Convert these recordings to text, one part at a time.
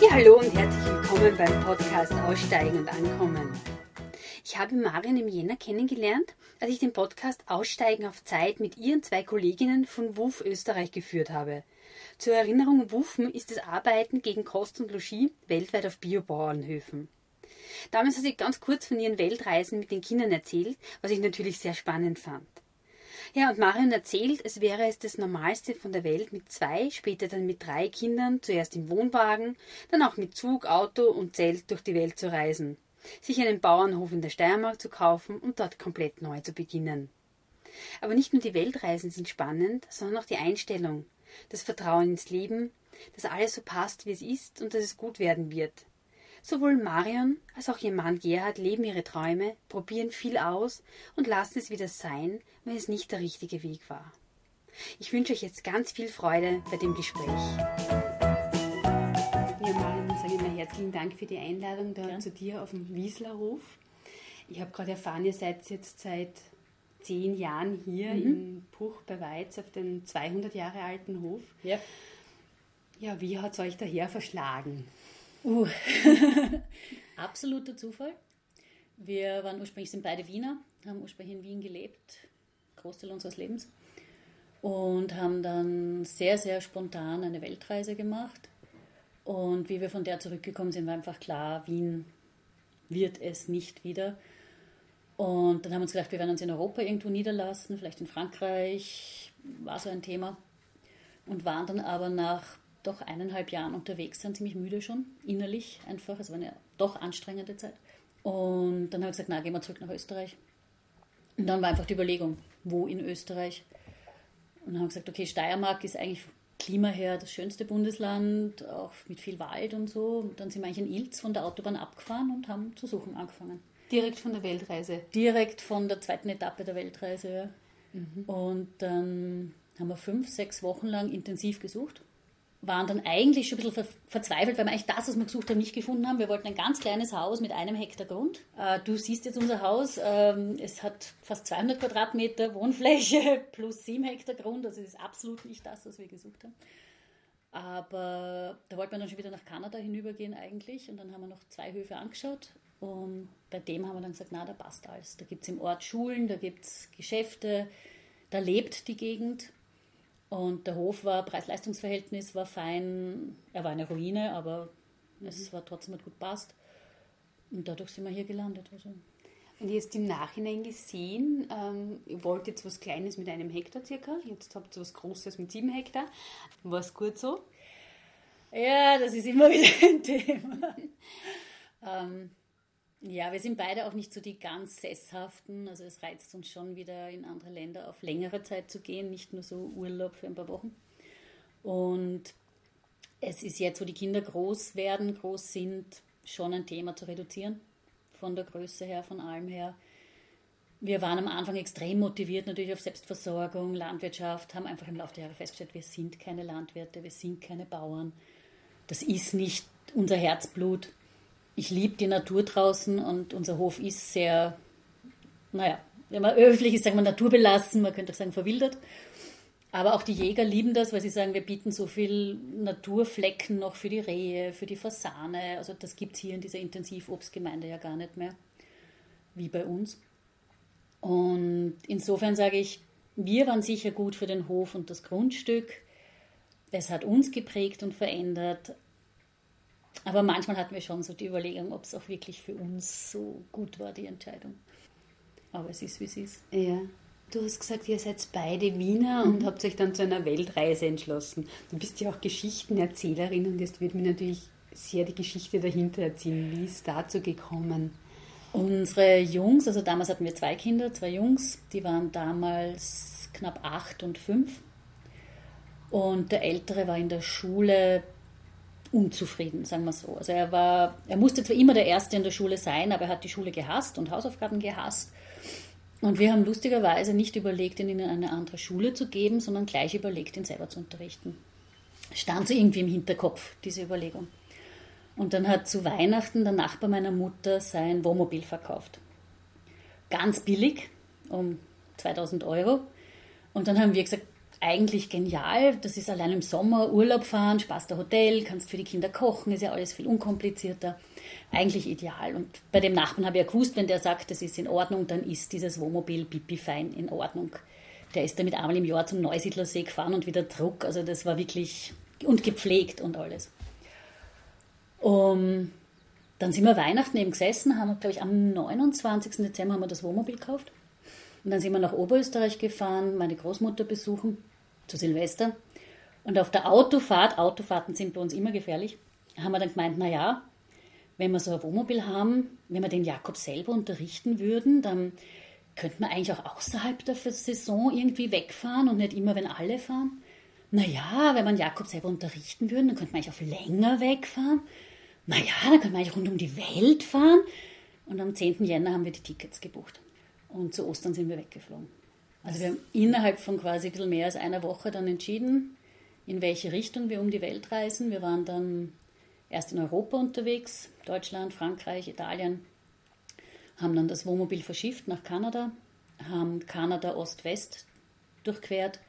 Ja, hallo und herzlich willkommen beim Podcast Aussteigen und Ankommen. Ich habe Marion im Jänner kennengelernt, als ich den Podcast Aussteigen auf Zeit mit ihren zwei Kolleginnen von WUF Österreich geführt habe. Zur Erinnerung, WUFen ist das Arbeiten gegen Kost und Logis weltweit auf Biobauernhöfen. Damals hat sie ganz kurz von ihren Weltreisen mit den Kindern erzählt, was ich natürlich sehr spannend fand. Ja, und Marion erzählt, es wäre es das Normalste von der Welt, mit zwei, später dann mit drei Kindern, zuerst im Wohnwagen, dann auch mit Zug, Auto und Zelt durch die Welt zu reisen, sich einen Bauernhof in der Steiermark zu kaufen und dort komplett neu zu beginnen. Aber nicht nur die Weltreisen sind spannend, sondern auch die Einstellung, das Vertrauen ins Leben, dass alles so passt, wie es ist und dass es gut werden wird. Sowohl Marion als auch ihr Mann Gerhard leben ihre Träume, probieren viel aus und lassen es wieder sein, wenn es nicht der richtige Weg war. Ich wünsche euch jetzt ganz viel Freude bei dem Gespräch. Ja, Marion, sage ich mal herzlichen Dank für die Einladung da ja. zu dir auf dem Wieslerhof. Ich habe gerade erfahren, ihr seid jetzt seit zehn Jahren hier mhm. in Puch bei Weiz auf dem 200 Jahre alten Hof. Ja. Ja, wie hat es euch daher verschlagen? Uh, absoluter Zufall. Wir waren ursprünglich, sind beide Wiener, haben ursprünglich in Wien gelebt, Großteil unseres Lebens. Und haben dann sehr, sehr spontan eine Weltreise gemacht. Und wie wir von der zurückgekommen sind, war einfach klar, Wien wird es nicht wieder. Und dann haben wir uns gedacht, wir werden uns in Europa irgendwo niederlassen, vielleicht in Frankreich, war so ein Thema. Und waren dann aber nach doch eineinhalb Jahren unterwegs sind, ziemlich müde schon, innerlich einfach. Es war eine doch anstrengende Zeit. Und dann habe ich gesagt, na, gehen wir zurück nach Österreich. Und dann war einfach die Überlegung, wo in Österreich. Und dann haben wir gesagt, okay, Steiermark ist eigentlich Klima her das schönste Bundesland, auch mit viel Wald und so. Und dann sind wir eigentlich in Ilz von der Autobahn abgefahren und haben zu suchen angefangen. Direkt von der Weltreise? Direkt von der zweiten Etappe der Weltreise, ja. Mhm. Und dann haben wir fünf, sechs Wochen lang intensiv gesucht waren dann eigentlich schon ein bisschen verzweifelt, weil wir eigentlich das, was wir gesucht haben, nicht gefunden haben. Wir wollten ein ganz kleines Haus mit einem Hektar Grund. Äh, du siehst jetzt unser Haus. Ähm, es hat fast 200 Quadratmeter Wohnfläche plus 7 Hektar Grund. Also es ist absolut nicht das, was wir gesucht haben. Aber da wollten wir dann schon wieder nach Kanada hinübergehen eigentlich. Und dann haben wir noch zwei Höfe angeschaut. Und bei dem haben wir dann gesagt, na, da passt alles. Da gibt es im Ort Schulen, da gibt es Geschäfte, da lebt die Gegend. Und der Hof war, Preis-Leistungs-Verhältnis war fein. Er war eine Ruine, aber mhm. es war trotzdem gut passt. Und dadurch sind wir hier gelandet. Also. Und jetzt im Nachhinein gesehen, ähm, ihr wollt jetzt was Kleines mit einem Hektar circa, jetzt habt ihr was Großes mit sieben Hektar. War es gut so? Ja, das ist immer wieder ein Thema. ähm, ja, wir sind beide auch nicht so die ganz sesshaften. Also es reizt uns schon wieder in andere Länder auf längere Zeit zu gehen, nicht nur so Urlaub für ein paar Wochen. Und es ist jetzt, wo die Kinder groß werden, groß sind, schon ein Thema zu reduzieren. Von der Größe her, von allem her. Wir waren am Anfang extrem motiviert natürlich auf Selbstversorgung, Landwirtschaft, haben einfach im Laufe der Jahre festgestellt, wir sind keine Landwirte, wir sind keine Bauern. Das ist nicht unser Herzblut ich liebe die Natur draußen und unser Hof ist sehr, naja, wenn man öffentlich ist, sagen wir naturbelassen, man könnte auch sagen verwildert. Aber auch die Jäger lieben das, weil sie sagen, wir bieten so viel Naturflecken noch für die Rehe, für die Fasane. Also das gibt es hier in dieser Intensivobstgemeinde ja gar nicht mehr, wie bei uns. Und insofern sage ich, wir waren sicher gut für den Hof und das Grundstück. Es hat uns geprägt und verändert, aber manchmal hatten wir schon so die Überlegung, ob es auch wirklich für uns so gut war, die Entscheidung. Aber es ist, wie es ist. Ja. Du hast gesagt, ihr seid beide Wiener mhm. und habt euch dann zu einer Weltreise entschlossen. Du bist ja auch Geschichtenerzählerin und jetzt wird mir natürlich sehr die Geschichte dahinter erzählen. Wie ist dazu gekommen? Unsere Jungs, also damals hatten wir zwei Kinder, zwei Jungs, die waren damals knapp acht und fünf. Und der Ältere war in der Schule unzufrieden, sagen wir so. Also er war, er musste zwar immer der Erste in der Schule sein, aber er hat die Schule gehasst und Hausaufgaben gehasst. Und wir haben lustigerweise nicht überlegt, ihn in eine andere Schule zu geben, sondern gleich überlegt, ihn selber zu unterrichten. Stand so irgendwie im Hinterkopf, diese Überlegung. Und dann hat zu Weihnachten der Nachbar meiner Mutter sein Wohnmobil verkauft. Ganz billig, um 2000 Euro. Und dann haben wir gesagt, eigentlich genial. Das ist allein im Sommer Urlaub fahren, Spaß der Hotel, kannst für die Kinder kochen, ist ja alles viel unkomplizierter. Eigentlich ideal. Und bei dem Nachbarn habe ich ja gewusst, wenn der sagt, das ist in Ordnung, dann ist dieses Wohnmobil pipi fein in Ordnung. Der ist damit einmal im Jahr zum Neusiedlersee gefahren und wieder Druck. Also das war wirklich und gepflegt und alles. Um, dann sind wir Weihnachten eben gesessen, haben, glaube ich, am 29. Dezember haben wir das Wohnmobil gekauft. Und dann sind wir nach Oberösterreich gefahren, meine Großmutter besuchen, zu Silvester. Und auf der Autofahrt, Autofahrten sind bei uns immer gefährlich, haben wir dann gemeint, naja, wenn wir so ein Wohnmobil haben, wenn wir den Jakob selber unterrichten würden, dann könnte man eigentlich auch außerhalb der Saison irgendwie wegfahren und nicht immer, wenn alle fahren. Naja, wenn man Jakob selber unterrichten würde, dann könnte man eigentlich auf länger wegfahren naja, dann können wir eigentlich rund um die Welt fahren. Und am 10. Jänner haben wir die Tickets gebucht. Und zu Ostern sind wir weggeflogen. Also wir haben innerhalb von quasi ein bisschen mehr als einer Woche dann entschieden, in welche Richtung wir um die Welt reisen. Wir waren dann erst in Europa unterwegs, Deutschland, Frankreich, Italien, haben dann das Wohnmobil verschifft nach Kanada, haben Kanada Ost-West durchquert,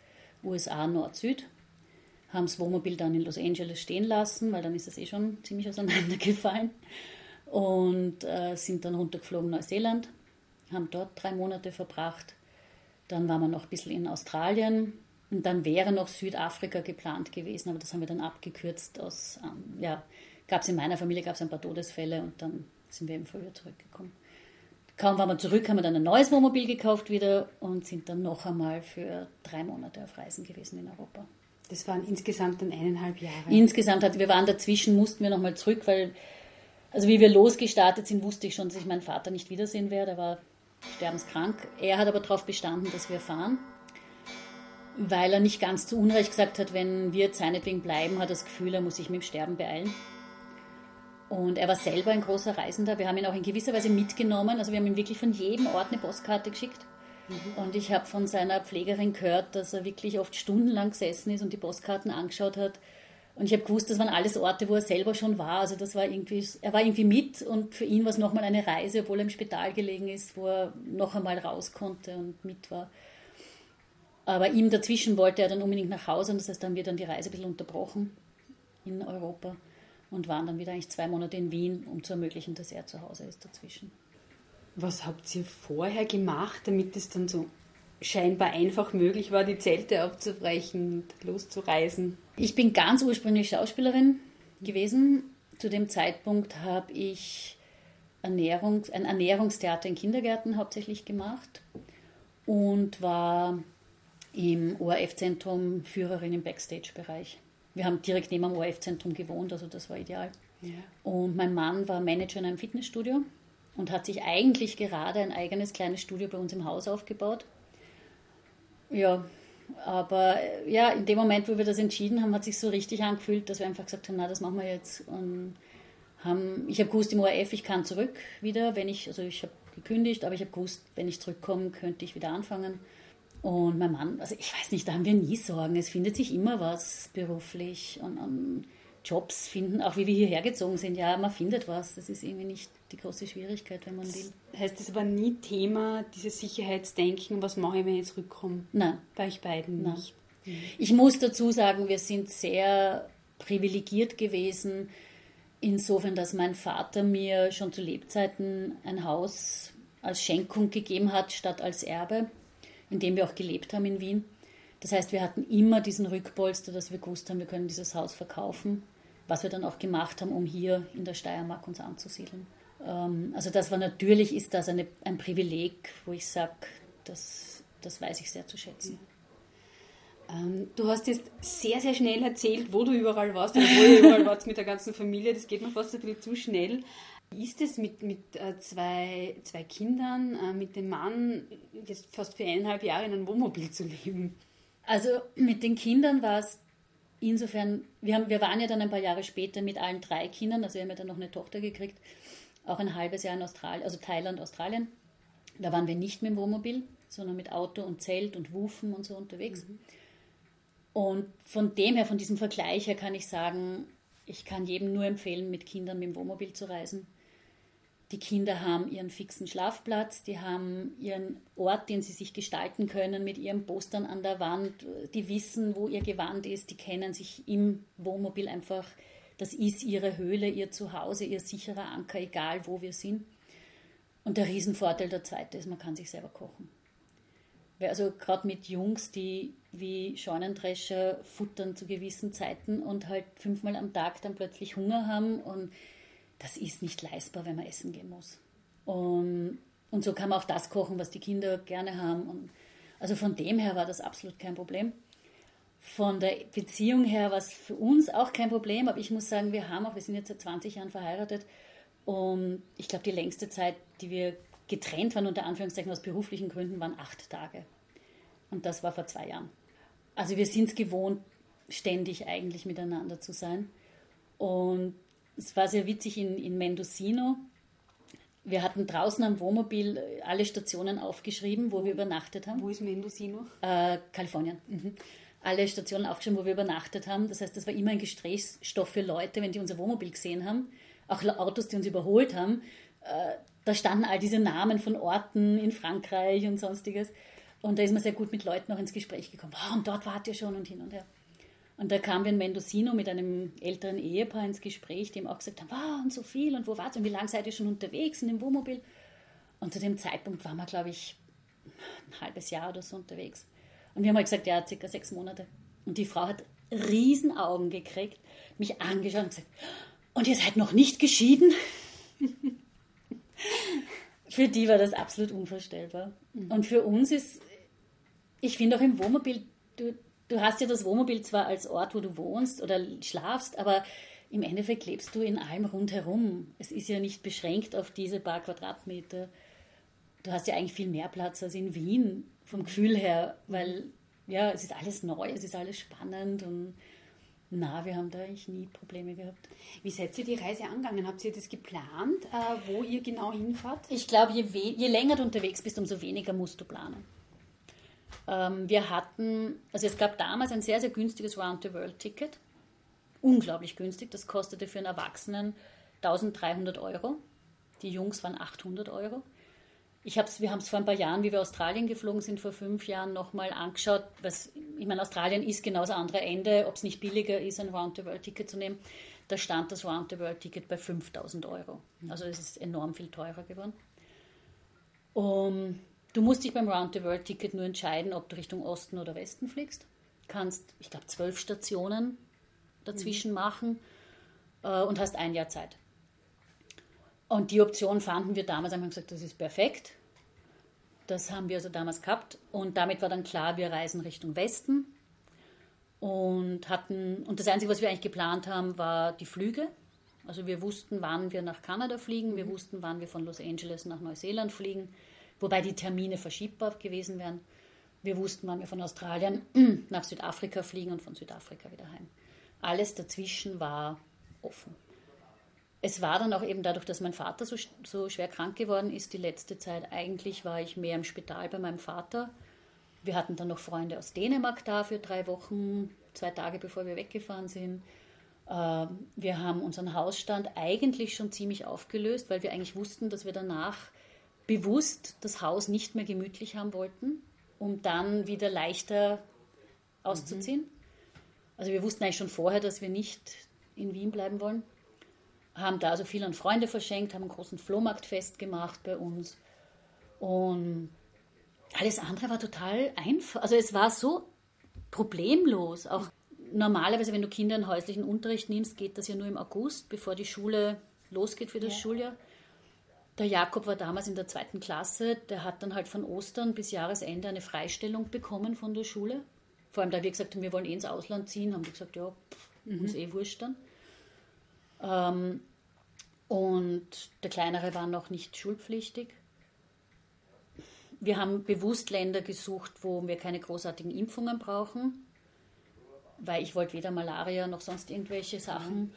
USA Nord-Süd haben das Wohnmobil dann in Los Angeles stehen lassen, weil dann ist es eh schon ziemlich auseinandergefallen. Und äh, sind dann runtergeflogen Neuseeland, haben dort drei Monate verbracht. Dann waren wir noch ein bisschen in Australien und dann wäre noch Südafrika geplant gewesen, aber das haben wir dann abgekürzt aus, ähm, ja, gab es in meiner Familie gab es ein paar Todesfälle und dann sind wir eben früher zurückgekommen. Kaum waren wir zurück, haben wir dann ein neues Wohnmobil gekauft wieder und sind dann noch einmal für drei Monate auf Reisen gewesen in Europa. Das waren insgesamt dann eineinhalb Jahre. Insgesamt hat, wir waren dazwischen, mussten wir nochmal zurück, weil, also wie wir losgestartet sind, wusste ich schon, dass ich meinen Vater nicht wiedersehen werde. Er war sterbenskrank. Er hat aber darauf bestanden, dass wir fahren, weil er nicht ganz zu Unrecht gesagt hat, wenn wir seinetwegen bleiben, hat er das Gefühl, er muss sich mit dem Sterben beeilen. Und er war selber ein großer Reisender. Wir haben ihn auch in gewisser Weise mitgenommen. Also wir haben ihm wirklich von jedem Ort eine Postkarte geschickt. Mhm. Und ich habe von seiner Pflegerin gehört, dass er wirklich oft stundenlang gesessen ist und die Postkarten angeschaut hat. Und ich habe gewusst, das waren alles Orte, wo er selber schon war. Also das war irgendwie, er war irgendwie mit und für ihn war es nochmal eine Reise, obwohl er im Spital gelegen ist, wo er noch einmal raus konnte und mit war. Aber ihm dazwischen wollte er dann unbedingt nach Hause und das heißt, dann wird dann die Reise ein bisschen unterbrochen in Europa und waren dann wieder eigentlich zwei Monate in Wien, um zu ermöglichen, dass er zu Hause ist dazwischen. Was habt ihr vorher gemacht, damit es dann so scheinbar einfach möglich war, die Zelte aufzubrechen und loszureisen? Ich bin ganz ursprünglich Schauspielerin gewesen. Zu dem Zeitpunkt habe ich Ernährungs-, ein Ernährungstheater in Kindergärten hauptsächlich gemacht und war im ORF-Zentrum Führerin im Backstage-Bereich. Wir haben direkt neben dem ORF-Zentrum gewohnt, also das war ideal. Ja. Und mein Mann war Manager in einem Fitnessstudio und hat sich eigentlich gerade ein eigenes kleines Studio bei uns im Haus aufgebaut. Ja, aber ja, in dem Moment, wo wir das entschieden haben, hat sich so richtig angefühlt, dass wir einfach gesagt haben, na, das machen wir jetzt. Und haben, ich habe gewusst im ORF, ich kann zurück wieder, wenn ich, also ich habe gekündigt, aber ich habe gewusst, wenn ich zurückkomme, könnte ich wieder anfangen. Und mein Mann, also ich weiß nicht, da haben wir nie Sorgen. Es findet sich immer was beruflich und, und Jobs finden, auch wie wir hierher gezogen sind. Ja, man findet was. Das ist irgendwie nicht die große Schwierigkeit, wenn man will. Heißt das aber nie Thema, dieses Sicherheitsdenken, was mache ich, wenn ich zurückkomme? Nein. Bei euch beiden Nein. nicht. Ich muss dazu sagen, wir sind sehr privilegiert gewesen, insofern, dass mein Vater mir schon zu Lebzeiten ein Haus als Schenkung gegeben hat, statt als Erbe, in dem wir auch gelebt haben in Wien. Das heißt, wir hatten immer diesen Rückpolster, dass wir gewusst haben, wir können dieses Haus verkaufen, was wir dann auch gemacht haben, um hier in der Steiermark uns anzusiedeln. Ähm, also das war natürlich, ist das eine, ein Privileg, wo ich sage, das, das weiß ich sehr zu schätzen. Ähm, du hast jetzt sehr, sehr schnell erzählt, wo du überall warst oder wo ihr überall wart mit der ganzen Familie. Das geht mir fast ein bisschen zu schnell. Wie ist es mit, mit äh, zwei, zwei Kindern, äh, mit dem Mann, jetzt fast für eineinhalb Jahre in einem Wohnmobil zu leben? Also mit den Kindern war es insofern, wir, haben, wir waren ja dann ein paar Jahre später mit allen drei Kindern, also wir haben ja dann noch eine Tochter gekriegt, auch ein halbes Jahr in Australien, also Thailand, Australien. Da waren wir nicht mit dem Wohnmobil, sondern mit Auto und Zelt und Wufen und so unterwegs. Mhm. Und von dem her, von diesem Vergleich her kann ich sagen, ich kann jedem nur empfehlen, mit Kindern mit dem Wohnmobil zu reisen. Die Kinder haben ihren fixen Schlafplatz, die haben ihren Ort, den sie sich gestalten können mit ihren Postern an der Wand. Die wissen, wo ihr Gewand ist, die kennen sich im Wohnmobil einfach. Das ist ihre Höhle, ihr Zuhause, ihr sicherer Anker, egal wo wir sind. Und der Riesenvorteil der zweite ist, man kann sich selber kochen. Also gerade mit Jungs, die wie Scheunendrescher futtern zu gewissen Zeiten und halt fünfmal am Tag dann plötzlich Hunger haben und das ist nicht leistbar, wenn man essen gehen muss. Und, und so kann man auch das kochen, was die Kinder gerne haben. Und also von dem her war das absolut kein Problem. Von der Beziehung her war es für uns auch kein Problem, aber ich muss sagen, wir haben auch, wir sind jetzt seit 20 Jahren verheiratet und ich glaube, die längste Zeit, die wir getrennt waren, unter Anführungszeichen aus beruflichen Gründen, waren acht Tage. Und das war vor zwei Jahren. Also wir sind es gewohnt, ständig eigentlich miteinander zu sein. Und es war sehr witzig in, in Mendocino. Wir hatten draußen am Wohnmobil alle Stationen aufgeschrieben, wo wir übernachtet haben. Wo ist Mendocino? Äh, Kalifornien. Mhm. Alle Stationen aufgeschrieben, wo wir übernachtet haben. Das heißt, das war immer ein Gesprächsstoff für Leute, wenn die unser Wohnmobil gesehen haben. Auch Autos, die uns überholt haben. Äh, da standen all diese Namen von Orten in Frankreich und sonstiges. Und da ist man sehr gut mit Leuten noch ins Gespräch gekommen. Und dort wart ihr schon und hin und her. Und da kamen wir in Mendocino mit einem älteren Ehepaar ins Gespräch, die ihm auch gesagt haben, wow, und so viel und wo wart ihr und wie lange seid ihr schon unterwegs in dem Wohnmobil? Und zu dem Zeitpunkt waren wir, glaube ich, ein halbes Jahr oder so unterwegs. Und wir haben halt gesagt, ja, circa sechs Monate. Und die Frau hat Riesenaugen gekriegt, mich angeschaut und gesagt, und ihr seid noch nicht geschieden? für die war das absolut unvorstellbar. Mhm. Und für uns ist, ich finde auch im Wohnmobil, du, du hast ja das Wohnmobil zwar als Ort, wo du wohnst oder schlafst, aber im Endeffekt lebst du in allem rundherum. Es ist ja nicht beschränkt auf diese paar Quadratmeter. Du hast ja eigentlich viel mehr Platz als in Wien vom Gefühl her, weil ja, es ist alles neu, es ist alles spannend und na, wir haben da eigentlich nie Probleme gehabt. Wie seid ihr die Reise angegangen? Habt ihr das geplant, äh, wo ihr genau hinfahrt? Ich glaube, je, je, länger du unterwegs bist, umso weniger musst du planen. Ähm, wir hatten, also es gab damals ein sehr, sehr günstiges Round-the-World-Ticket. Unglaublich günstig. Das kostete für einen Erwachsenen 1300 Euro. Die Jungs waren 800 Euro. Ich hab's, wir haben es vor ein paar Jahren, wie wir Australien geflogen sind, vor fünf Jahren nochmal angeschaut. Was, ich meine, Australien ist genau das andere Ende, ob es nicht billiger ist, ein Round-the-World-Ticket zu nehmen. Da stand das Round-the-World-Ticket bei 5000 Euro. Also es ist enorm viel teurer geworden. Um, du musst dich beim Round-the-World-Ticket nur entscheiden, ob du Richtung Osten oder Westen fliegst. Kannst, ich glaube, zwölf Stationen dazwischen mhm. machen äh, und hast ein Jahr Zeit. Und die Option fanden wir damals, haben wir gesagt, das ist perfekt. Das haben wir also damals gehabt. Und damit war dann klar, wir reisen Richtung Westen. Und hatten, und das Einzige, was wir eigentlich geplant haben, war die Flüge. Also wir wussten, wann wir nach Kanada fliegen, wir mhm. wussten, wann wir von Los Angeles nach Neuseeland fliegen, wobei die Termine verschiebbar gewesen wären. Wir wussten, wann wir von Australien nach Südafrika fliegen und von Südafrika wieder heim. Alles dazwischen war offen es war dann auch eben dadurch, dass mein Vater so, so schwer krank geworden ist, die letzte Zeit eigentlich war ich mehr im Spital bei meinem Vater. Wir hatten dann noch Freunde aus Dänemark da für drei Wochen, zwei Tage bevor wir weggefahren sind. Ähm, wir haben unseren Hausstand eigentlich schon ziemlich aufgelöst, weil wir eigentlich wussten, dass wir danach bewusst das Haus nicht mehr gemütlich haben wollten, um dann wieder leichter auszuziehen. Mhm. Also wir wussten eigentlich schon vorher, dass wir nicht in Wien bleiben wollen haben da also viel an Freunde verschenkt, haben einen großen Flohmarktfest gemacht bei uns. Und alles andere war total einfach. Also es war so problemlos. Auch normalerweise, wenn du Kinder in häuslichen Unterricht nimmst, geht das ja nur im August, bevor die Schule losgeht für das ja. Schuljahr. Der Jakob war damals in der zweiten Klasse, der hat dann halt von Ostern bis Jahresende eine Freistellung bekommen von der Schule. Vor allem, da wir gesagt haben, wir wollen eh ins Ausland ziehen, haben die gesagt, ja, pff, mhm. uns eh wurscht dann. Ähm, und der kleinere war noch nicht schulpflichtig. Wir haben bewusst Länder gesucht, wo wir keine großartigen Impfungen brauchen, weil ich wollte weder Malaria noch sonst irgendwelche Sachen.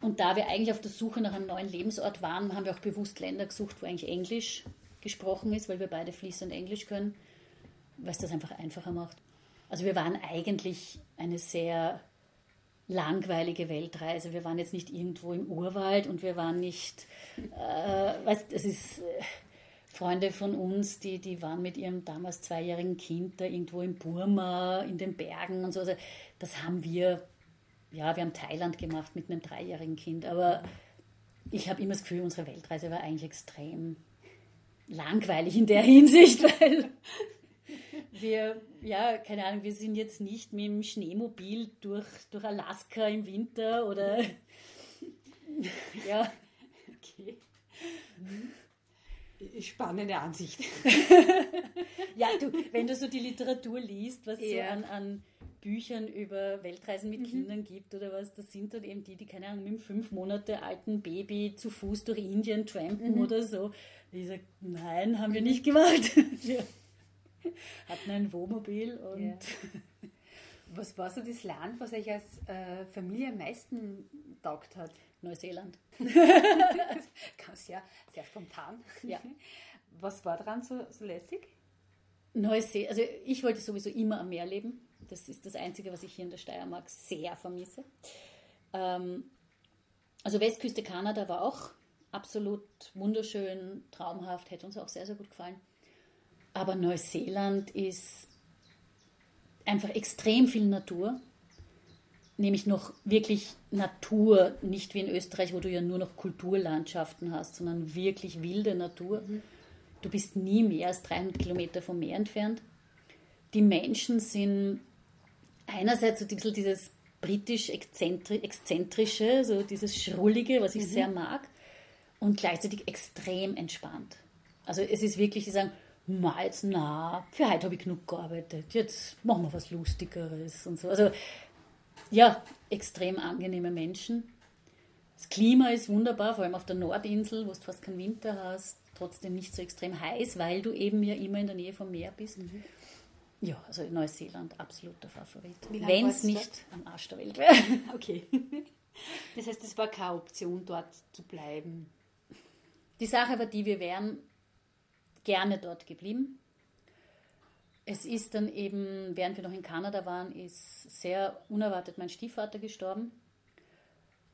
Und da wir eigentlich auf der Suche nach einem neuen Lebensort waren, haben wir auch bewusst Länder gesucht, wo eigentlich Englisch gesprochen ist, weil wir beide fließend Englisch können, weil es das einfach einfacher macht. Also wir waren eigentlich eine sehr langweilige Weltreise. Wir waren jetzt nicht irgendwo im Urwald und wir waren nicht, äh, weißt, es ist äh, Freunde von uns, die, die waren mit ihrem damals zweijährigen Kind da irgendwo in Burma, in den Bergen und so. Also das haben wir, ja, wir haben Thailand gemacht mit einem dreijährigen Kind, aber ich habe immer das Gefühl, unsere Weltreise war eigentlich extrem langweilig in der Hinsicht, weil wir, ja, keine Ahnung, wir sind jetzt nicht mit dem Schneemobil durch, durch Alaska im Winter oder ja. Okay. Spannende Ansicht. ja, du, wenn du so die Literatur liest, was ja. so an, an Büchern über Weltreisen mit mhm. Kindern gibt oder was, das sind dann eben die, die, keine Ahnung, mit einem fünf Monate alten Baby zu Fuß durch Indien trampen mhm. oder so. Ich sage, nein, haben wir mhm. nicht gemacht. wir hatten ein Wohnmobil und. Ja. Was war so das Land, was euch als äh, Familie am meisten taugt hat? Neuseeland. Ganz sehr, sehr spontan. Ja. Was war daran so, so lässig? Neuseeland, also ich wollte sowieso immer am Meer leben. Das ist das Einzige, was ich hier in der Steiermark sehr vermisse. Ähm, also Westküste Kanada war auch absolut wunderschön, traumhaft, hätte uns auch sehr, sehr gut gefallen. Aber Neuseeland ist einfach extrem viel Natur, nämlich noch wirklich Natur, nicht wie in Österreich, wo du ja nur noch Kulturlandschaften hast, sondern wirklich wilde Natur. Mhm. Du bist nie mehr als 300 Kilometer vom Meer entfernt. Die Menschen sind einerseits so ein bisschen dieses britisch-exzentrische, so dieses Schrullige, was ich mhm. sehr mag und gleichzeitig extrem entspannt. Also es ist wirklich, die sagen, na, jetzt na, für heute habe ich genug gearbeitet, jetzt machen wir was Lustigeres und so. Also ja, extrem angenehme Menschen. Das Klima ist wunderbar, vor allem auf der Nordinsel, wo du fast keinen Winter hast, trotzdem nicht so extrem heiß, weil du eben ja immer in der Nähe vom Meer bist. Mhm. Ja, also Neuseeland, absoluter Favorit. Wenn es nicht am Arsch der Welt wäre. okay. Das heißt, es war keine Option, dort zu bleiben. Die Sache war die, wir wären gerne dort geblieben. Es ist dann eben, während wir noch in Kanada waren, ist sehr unerwartet mein Stiefvater gestorben,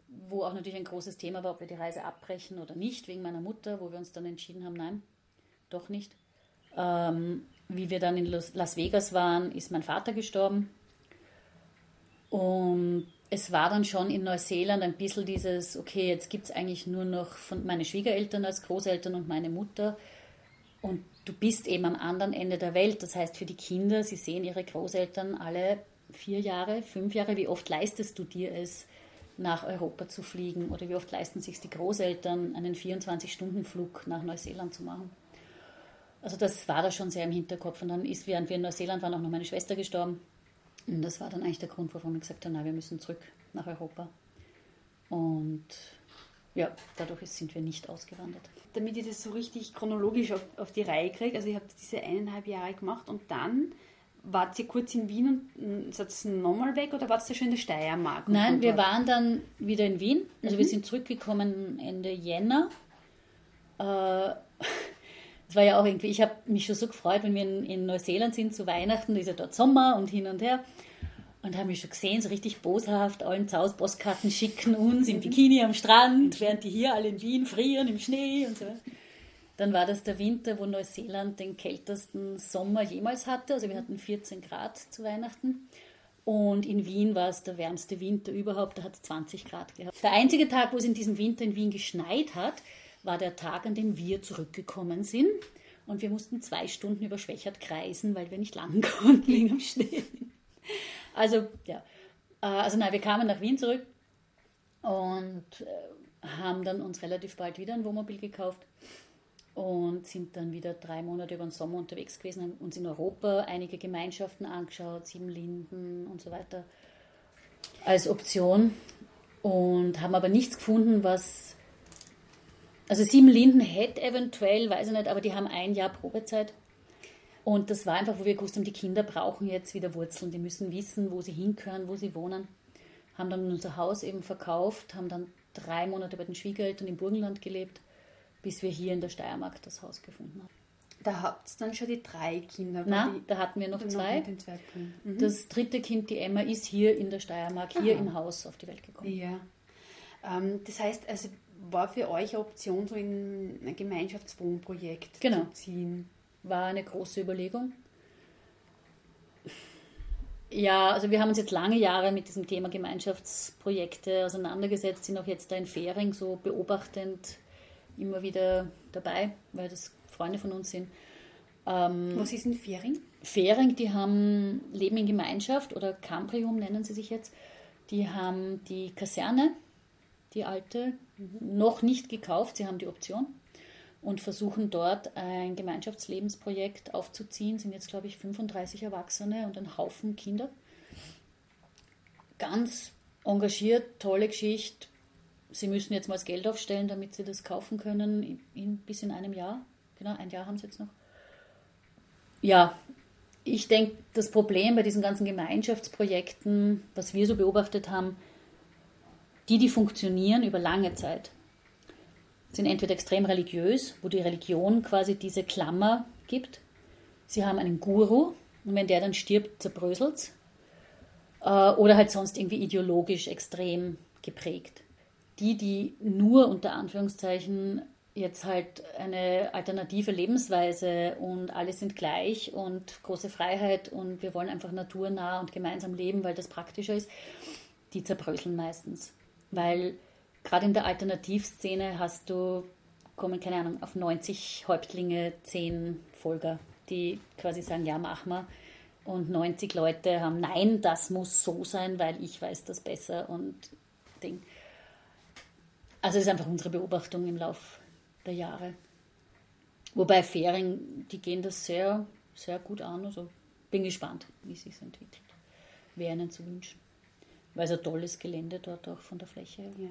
wo auch natürlich ein großes Thema war, ob wir die Reise abbrechen oder nicht, wegen meiner Mutter, wo wir uns dann entschieden haben, nein, doch nicht. Ähm, wie wir dann in Las Vegas waren, ist mein Vater gestorben. Und es war dann schon in Neuseeland ein bisschen dieses, okay, jetzt gibt es eigentlich nur noch von meine Schwiegereltern als Großeltern und meine Mutter. Und du bist eben am anderen Ende der Welt. Das heißt, für die Kinder, sie sehen ihre Großeltern alle vier Jahre, fünf Jahre. Wie oft leistest du dir es, nach Europa zu fliegen? Oder wie oft leisten sich die Großeltern, einen 24-Stunden-Flug nach Neuseeland zu machen? Also das war da schon sehr im Hinterkopf. Und dann ist, während wir in Neuseeland waren, auch noch meine Schwester gestorben. Und das war dann eigentlich der Grund, warum ich gesagt habe, na, wir müssen zurück nach Europa. Und ja, dadurch sind wir nicht ausgewandert. Damit ich das so richtig chronologisch auf, auf die Reihe kriege, also ich habe diese eineinhalb Jahre gemacht und dann wart ihr kurz in Wien und seid ihr nochmal weg oder wart ihr schon in der Steiermark? Nein, wir waren dann wieder in Wien. Also mhm. wir sind zurückgekommen Ende Jänner. Äh, es war ja auch irgendwie, ich habe mich schon so gefreut, wenn wir in, in Neuseeland sind zu Weihnachten, ist ja dort Sommer und hin und her. Und haben mich schon gesehen, so richtig boshaft, allen zu Hause Postkarten schicken uns im Bikini am Strand, während die hier alle in Wien frieren im Schnee und so. Dann war das der Winter, wo Neuseeland den kältesten Sommer jemals hatte. Also wir hatten 14 Grad zu Weihnachten. Und in Wien war es der wärmste Winter überhaupt, da hat es 20 Grad gehabt. Der einzige Tag, wo es in diesem Winter in Wien geschneit hat, war der Tag, an dem wir zurückgekommen sind. Und wir mussten zwei Stunden über Schwächert kreisen, weil wir nicht landen konnten im Schnee. Also, ja. Äh, also, nein, wir kamen nach Wien zurück und äh, haben dann uns relativ bald wieder ein Wohnmobil gekauft und sind dann wieder drei Monate über den Sommer unterwegs gewesen, haben uns in Europa einige Gemeinschaften angeschaut, Siebenlinden und so weiter als Option und haben aber nichts gefunden, was also Sieben Linden hätte eventuell, weiß ich nicht, aber die haben ein Jahr Probezeit. Und das war einfach, wo wir gewusst haben, die Kinder brauchen jetzt wieder Wurzeln. Die müssen wissen, wo sie hinkören, wo sie wohnen. Haben dann unser Haus eben verkauft, haben dann drei Monate bei den Schwiegereltern im Burgenland gelebt, bis wir hier in der Steiermark das Haus gefunden haben. da habt ihr dann schon die drei Kinder. Nein, da hatten wir noch zwei. zwei mhm. Das dritte Kind, die Emma, ist hier in der Steiermark, hier Aha. im Haus auf die Welt gekommen. Ja. Ähm, das heißt, also war für euch eine Option, so in ein Gemeinschaftswohnprojekt genau. zu ziehen? War eine große Überlegung. Ja, also wir haben uns jetzt lange Jahre mit diesem Thema Gemeinschaftsprojekte auseinandergesetzt, sind auch jetzt da in Fähring so beobachtend immer wieder dabei, weil das Freunde von uns sind. Ähm, Was ist ein Fähring? Fähring, die haben Leben in Gemeinschaft oder Cambrium nennen sie sich jetzt. Die haben die Kaserne, die alte, mhm. noch nicht gekauft, sie haben die Option und versuchen dort ein Gemeinschaftslebensprojekt aufzuziehen. Sind jetzt, glaube ich, 35 Erwachsene und ein Haufen Kinder. Ganz engagiert, tolle Geschichte. Sie müssen jetzt mal das Geld aufstellen, damit sie das kaufen können, in, bis in einem Jahr. Genau, ein Jahr haben sie jetzt noch. Ja, ich denke, das Problem bei diesen ganzen Gemeinschaftsprojekten, was wir so beobachtet haben, die, die funktionieren über lange Zeit, sind entweder extrem religiös, wo die Religion quasi diese Klammer gibt. Sie haben einen Guru und wenn der dann stirbt, zerbröselt es. Äh, oder halt sonst irgendwie ideologisch extrem geprägt. Die, die nur unter Anführungszeichen jetzt halt eine alternative Lebensweise und alle sind gleich und große Freiheit und wir wollen einfach naturnah und gemeinsam leben, weil das praktischer ist, die zerbröseln meistens. Weil gerade in der Alternativszene hast du, kommen, keine Ahnung, auf 90 Häuptlinge 10 Folger, die quasi sagen, ja, mach mal. Und 90 Leute haben, nein, das muss so sein, weil ich weiß das besser und Ding. Also das ist einfach unsere Beobachtung im Lauf der Jahre. Wobei Fähring, die gehen das sehr, sehr gut an. Also bin gespannt, wie sich entwickelt. Wäre ihnen zu wünschen. Weil es ein tolles Gelände dort auch von der Fläche her. Ja.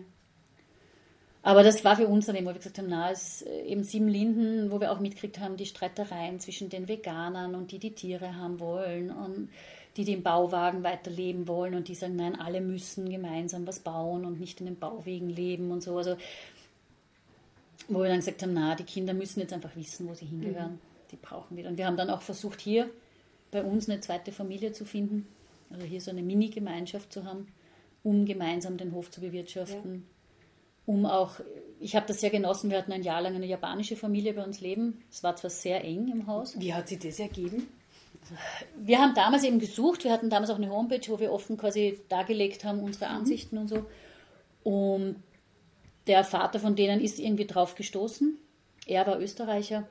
Aber das war für uns dann eben, wo wir gesagt haben, na, es ist äh, eben sieben Linden, wo wir auch mitgekriegt haben, die Streitereien zwischen den Veganern und die, die Tiere haben wollen und die, die im Bauwagen weiterleben wollen und die sagen, nein, alle müssen gemeinsam was bauen und nicht in den Bauwegen leben und so. Also, wo wir dann gesagt haben, na, die Kinder müssen jetzt einfach wissen, wo sie hingehören. Mhm. Die brauchen wir. Und wir haben dann auch versucht, hier bei uns eine zweite Familie zu finden, also hier so eine Mini-Gemeinschaft zu haben, um gemeinsam den Hof zu bewirtschaften. Ja um auch, ich habe das sehr genossen, wir hatten ein Jahr lang eine japanische Familie bei uns leben. Es war zwar sehr eng im Haus. Wie hat sich das ergeben? Wir haben damals eben gesucht, wir hatten damals auch eine Homepage, wo wir offen quasi dargelegt haben, unsere mhm. Ansichten mhm. und so. Und der Vater von denen ist irgendwie drauf gestoßen. Er war Österreicher.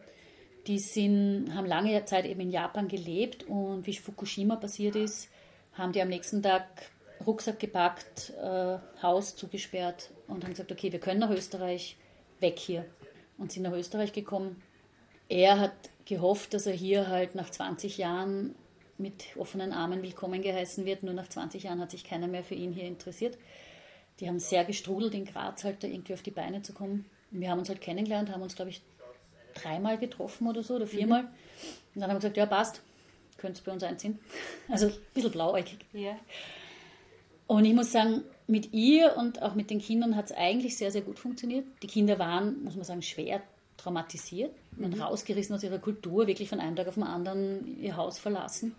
Die sind, haben lange Zeit eben in Japan gelebt und wie Fukushima passiert ist, haben die am nächsten Tag Rucksack gepackt, äh, Haus zugesperrt und haben gesagt, okay, wir können nach Österreich, weg hier. Und sind nach Österreich gekommen. Er hat gehofft, dass er hier halt nach 20 Jahren mit offenen Armen willkommen geheißen wird. Nur nach 20 Jahren hat sich keiner mehr für ihn hier interessiert. Die haben sehr gestrudelt, in Graz halt da irgendwie auf die Beine zu kommen. Und wir haben uns halt kennengelernt, haben uns, glaube ich, dreimal getroffen oder so oder viermal. Mhm. Und dann haben wir gesagt, ja, passt, könnt ihr bei uns einziehen. Also ein bisschen blauäugig. Ja. Und ich muss sagen, mit ihr und auch mit den Kindern hat es eigentlich sehr, sehr gut funktioniert. Die Kinder waren, muss man sagen, schwer traumatisiert, mhm. rausgerissen aus ihrer Kultur, wirklich von einem Tag auf den anderen ihr Haus verlassen.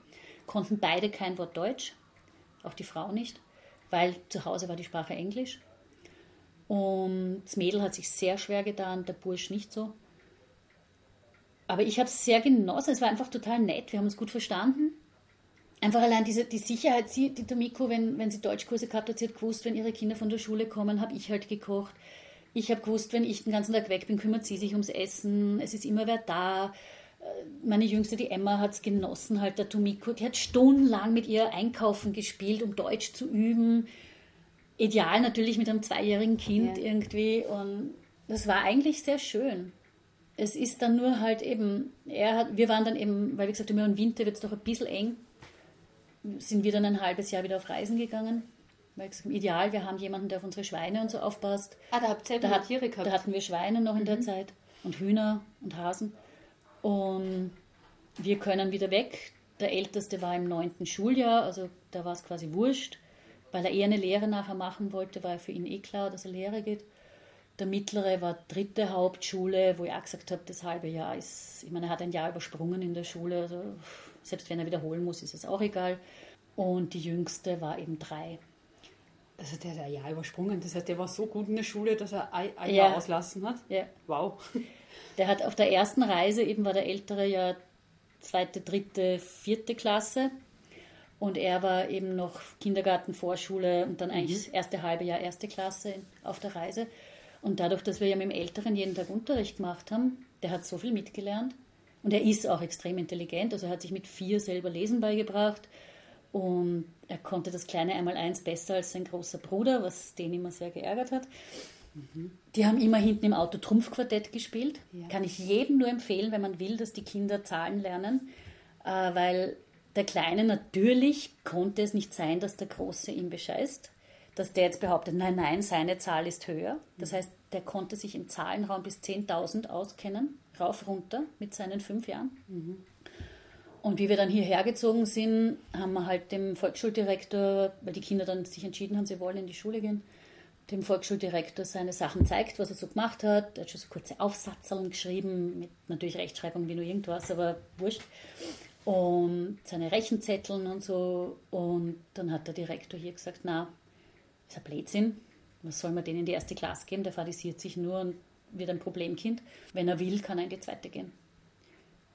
Konnten beide kein Wort Deutsch, auch die Frau nicht, weil zu Hause war die Sprache Englisch. Und das Mädel hat sich sehr schwer getan, der Bursch nicht so. Aber ich habe es sehr genossen, es war einfach total nett, wir haben uns gut verstanden einfach allein diese, die Sicherheit, sie, die Tomiko, wenn, wenn sie Deutschkurse gehabt hat, sie hat gewusst, wenn ihre Kinder von der Schule kommen, habe ich halt gekocht. Ich habe gewusst, wenn ich den ganzen Tag weg bin, kümmert sie sich ums Essen, es ist immer wer da. Äh, meine Jüngste, die Emma, hat es genossen, halt der Tomiko, die hat stundenlang mit ihr einkaufen gespielt, um Deutsch zu üben. Ideal natürlich mit einem zweijährigen Kind ja. irgendwie. Und das war eigentlich sehr schön. Es ist dann nur halt eben, er hat, wir waren dann eben, weil wir gesagt haben, im Winter wird es doch ein bisschen eng sind wir dann ein halbes Jahr wieder auf Reisen gegangen. Weil gesagt, ideal, wir haben jemanden, der auf unsere Schweine und so aufpasst. Ah, da habt ihr da, hat, Tiere gehabt. Da hatten wir Schweine noch in mhm. der Zeit und Hühner und Hasen. Und wir können wieder weg. Der Älteste war im neunten Schuljahr, also da war es quasi wurscht. Weil er eher eine Lehre nachher machen wollte, war für ihn eh klar, dass er Lehre geht. Der mittlere war dritte Hauptschule, wo ich auch gesagt habe, das halbe Jahr ist, ich meine, er hat ein Jahr übersprungen in der Schule, also selbst wenn er wiederholen muss, ist es auch egal. Und die jüngste war eben drei. Also der hat ein Jahr übersprungen, das heißt, der war so gut in der Schule, dass er ein, ein ja. Jahr auslassen hat? Ja. Wow. Der hat auf der ersten Reise, eben war der ältere ja zweite, dritte, vierte Klasse. Und er war eben noch Kindergarten, Vorschule und dann eigentlich mhm. das erste halbe Jahr erste Klasse auf der Reise. Und dadurch, dass wir ja mit dem Älteren jeden Tag Unterricht gemacht haben, der hat so viel mitgelernt. Und er ist auch extrem intelligent. Also er hat sich mit vier selber Lesen beigebracht. Und er konnte das kleine Einmaleins besser als sein großer Bruder, was den immer sehr geärgert hat. Mhm. Die haben immer hinten im Auto Trumpfquartett gespielt. Ja. Kann ich jedem nur empfehlen, wenn man will, dass die Kinder Zahlen lernen, äh, weil der Kleine natürlich konnte es nicht sein, dass der Große ihn bescheißt, dass der jetzt behauptet, nein, nein, seine Zahl ist höher. Das heißt, der konnte sich im Zahlenraum bis 10.000 auskennen, rauf, runter mit seinen fünf Jahren. Mhm. Und wie wir dann hierher gezogen sind, haben wir halt dem Volksschuldirektor, weil die Kinder dann sich entschieden haben, sie wollen in die Schule gehen, dem Volksschuldirektor seine Sachen zeigt, was er so gemacht hat. Er hat schon so kurze Aufsatzerln geschrieben, mit natürlich Rechtschreibung wie nur irgendwas, aber wurscht. Und seine Rechenzetteln und so. Und dann hat der Direktor hier gesagt, na, ist ein Blödsinn. Was soll man denen in die erste Klasse geben? Der fadisiert sich nur und wird ein Problemkind. Wenn er will, kann er in die zweite gehen.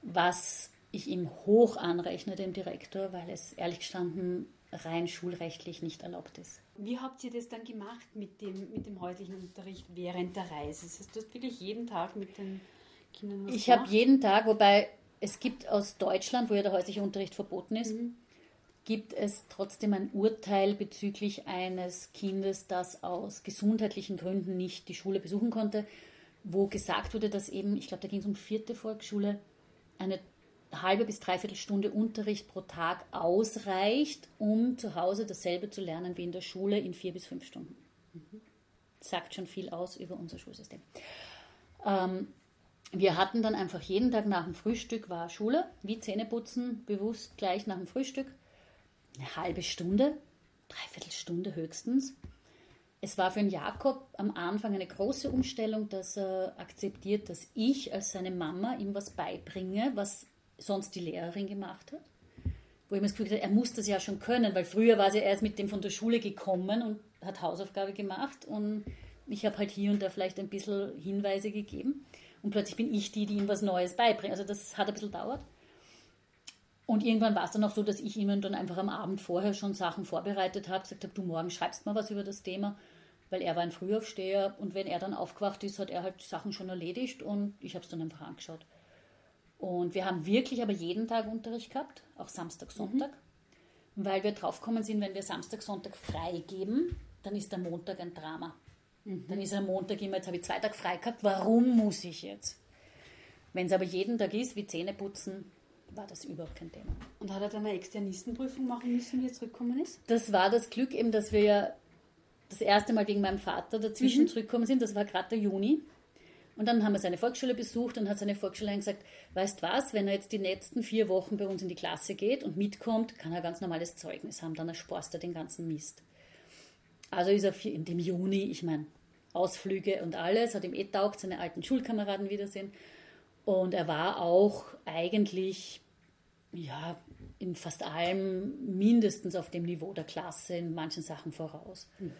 Was ich ihm hoch anrechne, dem Direktor, weil es ehrlich gestanden rein schulrechtlich nicht erlaubt ist. Wie habt ihr das dann gemacht mit dem, mit dem häuslichen Unterricht während der Reise? Das heißt, du hast wirklich jeden Tag mit den Kindern was Ich habe jeden Tag, wobei es gibt aus Deutschland, wo ja der häusliche Unterricht verboten ist, mhm. gibt es trotzdem ein Urteil bezüglich eines Kindes, das aus gesundheitlichen Gründen nicht die Schule besuchen konnte, wo gesagt wurde, dass eben, ich glaube, da ging es um vierte Volksschule, eine halbe bis dreiviertel Stunde Unterricht pro Tag ausreicht, um zu Hause dasselbe zu lernen wie in der Schule in vier bis fünf Stunden. Mhm. Sagt schon viel aus über unser Schulsystem. Ähm, wir hatten dann einfach jeden Tag nach dem Frühstück war Schule, wie Zähneputzen, bewusst gleich nach dem Frühstück. Eine halbe Stunde, dreiviertel Stunde höchstens. Es war für den Jakob am Anfang eine große Umstellung, dass er akzeptiert, dass ich als seine Mama ihm was beibringe, was sonst die Lehrerin gemacht hat. Wo ich mir das Gefühl hatte, er muss das ja schon können, weil früher war sie erst mit dem von der Schule gekommen und hat Hausaufgabe gemacht und ich habe halt hier und da vielleicht ein bisschen Hinweise gegeben und plötzlich bin ich die, die ihm was Neues beibringt. Also das hat ein bisschen dauert. Und irgendwann war es dann auch so, dass ich ihm dann einfach am Abend vorher schon Sachen vorbereitet habe, gesagt habe, du morgen schreibst mal was über das Thema, weil er war ein Frühaufsteher und wenn er dann aufgewacht ist, hat er halt Sachen schon erledigt und ich habe es dann einfach angeschaut. Und wir haben wirklich aber jeden Tag Unterricht gehabt, auch Samstag, mhm. Sonntag, mhm. weil wir draufgekommen sind, wenn wir Samstag, Sonntag freigeben, dann ist der Montag ein Drama. Mhm. Dann ist am Montag immer, jetzt habe ich zwei Tage frei gehabt, warum muss ich jetzt? Wenn es aber jeden Tag ist, wie Zähne putzen, war das überhaupt kein Thema. Und hat er dann eine Externistenprüfung machen müssen, wie er zurückgekommen ist? Das war das Glück eben, dass wir ja das erste Mal wegen meinem Vater dazwischen mhm. zurückgekommen sind. Das war gerade der Juni. Und dann haben wir seine Volksschule besucht und hat seine Volksschule gesagt, weißt was, wenn er jetzt die letzten vier Wochen bei uns in die Klasse geht und mitkommt, kann er ganz normales Zeugnis haben, dann ersparst er den ganzen Mist. Also ist er in dem Juni, ich meine, Ausflüge und alles, hat ihm eh taugt, seine alten Schulkameraden wiedersehen. Und er war auch eigentlich, ja, in fast allem mindestens auf dem Niveau der Klasse, in manchen Sachen voraus. Mhm.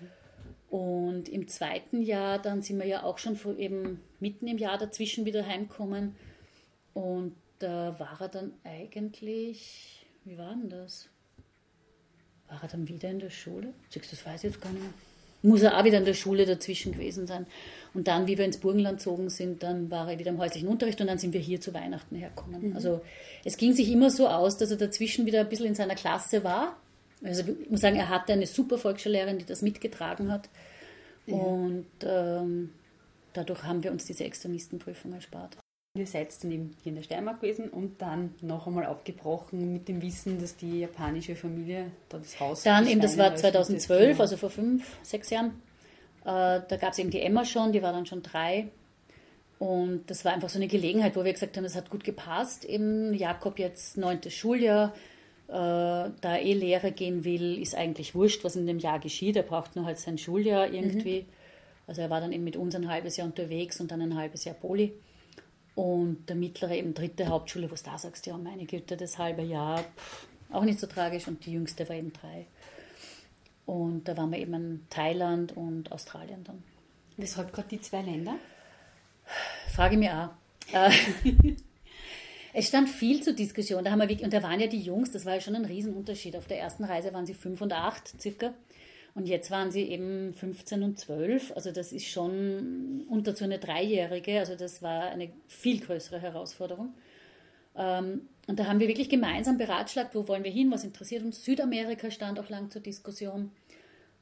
Und im zweiten Jahr, dann sind wir ja auch schon eben mitten im Jahr dazwischen wieder heimgekommen. Und da war er dann eigentlich, wie war denn das? War er dann wieder in der Schule? Das weiß ich jetzt gar nicht mehr. Muss er auch wieder in der Schule dazwischen gewesen sein. Und dann, wie wir ins Burgenland gezogen sind, dann war er wieder im häuslichen Unterricht und dann sind wir hier zu Weihnachten hergekommen. Mhm. Also es ging sich immer so aus, dass er dazwischen wieder ein bisschen in seiner Klasse war also ich muss sagen, er hatte eine super Volksschullehrerin, die das mitgetragen hat. Ja. Und ähm, dadurch haben wir uns diese Extremistenprüfung erspart. Ihr seid dann eben hier in der Steiermark gewesen und dann noch einmal aufgebrochen mit dem Wissen, dass die japanische Familie da das Haus. Dann eben, das war 2012, also vor fünf, sechs Jahren. Äh, da gab es eben die Emma schon, die war dann schon drei. Und das war einfach so eine Gelegenheit, wo wir gesagt haben, es hat gut gepasst. Eben Jakob jetzt neuntes Schuljahr, da er eh Lehre gehen will, ist eigentlich wurscht, was in dem Jahr geschieht. Er braucht nur halt sein Schuljahr irgendwie. Also er war dann eben mit uns ein halbes Jahr unterwegs und dann ein halbes Jahr Poli. Und der mittlere eben dritte Hauptschule, wo du da sagst, ja, meine Güte, das halbe Jahr, pff, auch nicht so tragisch. Und die jüngste war eben drei. Und da waren wir eben in Thailand und Australien dann. Weshalb gerade die zwei Länder? Frage mir auch. Es stand viel zur Diskussion. Da haben wir wirklich, und da waren ja die Jungs, das war ja schon ein Riesenunterschied. Auf der ersten Reise waren sie fünf und acht circa. Und jetzt waren sie eben 15 und 12. Also das ist schon unter so eine Dreijährige. Also das war eine viel größere Herausforderung. Ähm, und da haben wir wirklich gemeinsam beratschlagt, wo wollen wir hin, was interessiert uns. Südamerika stand auch lang zur Diskussion,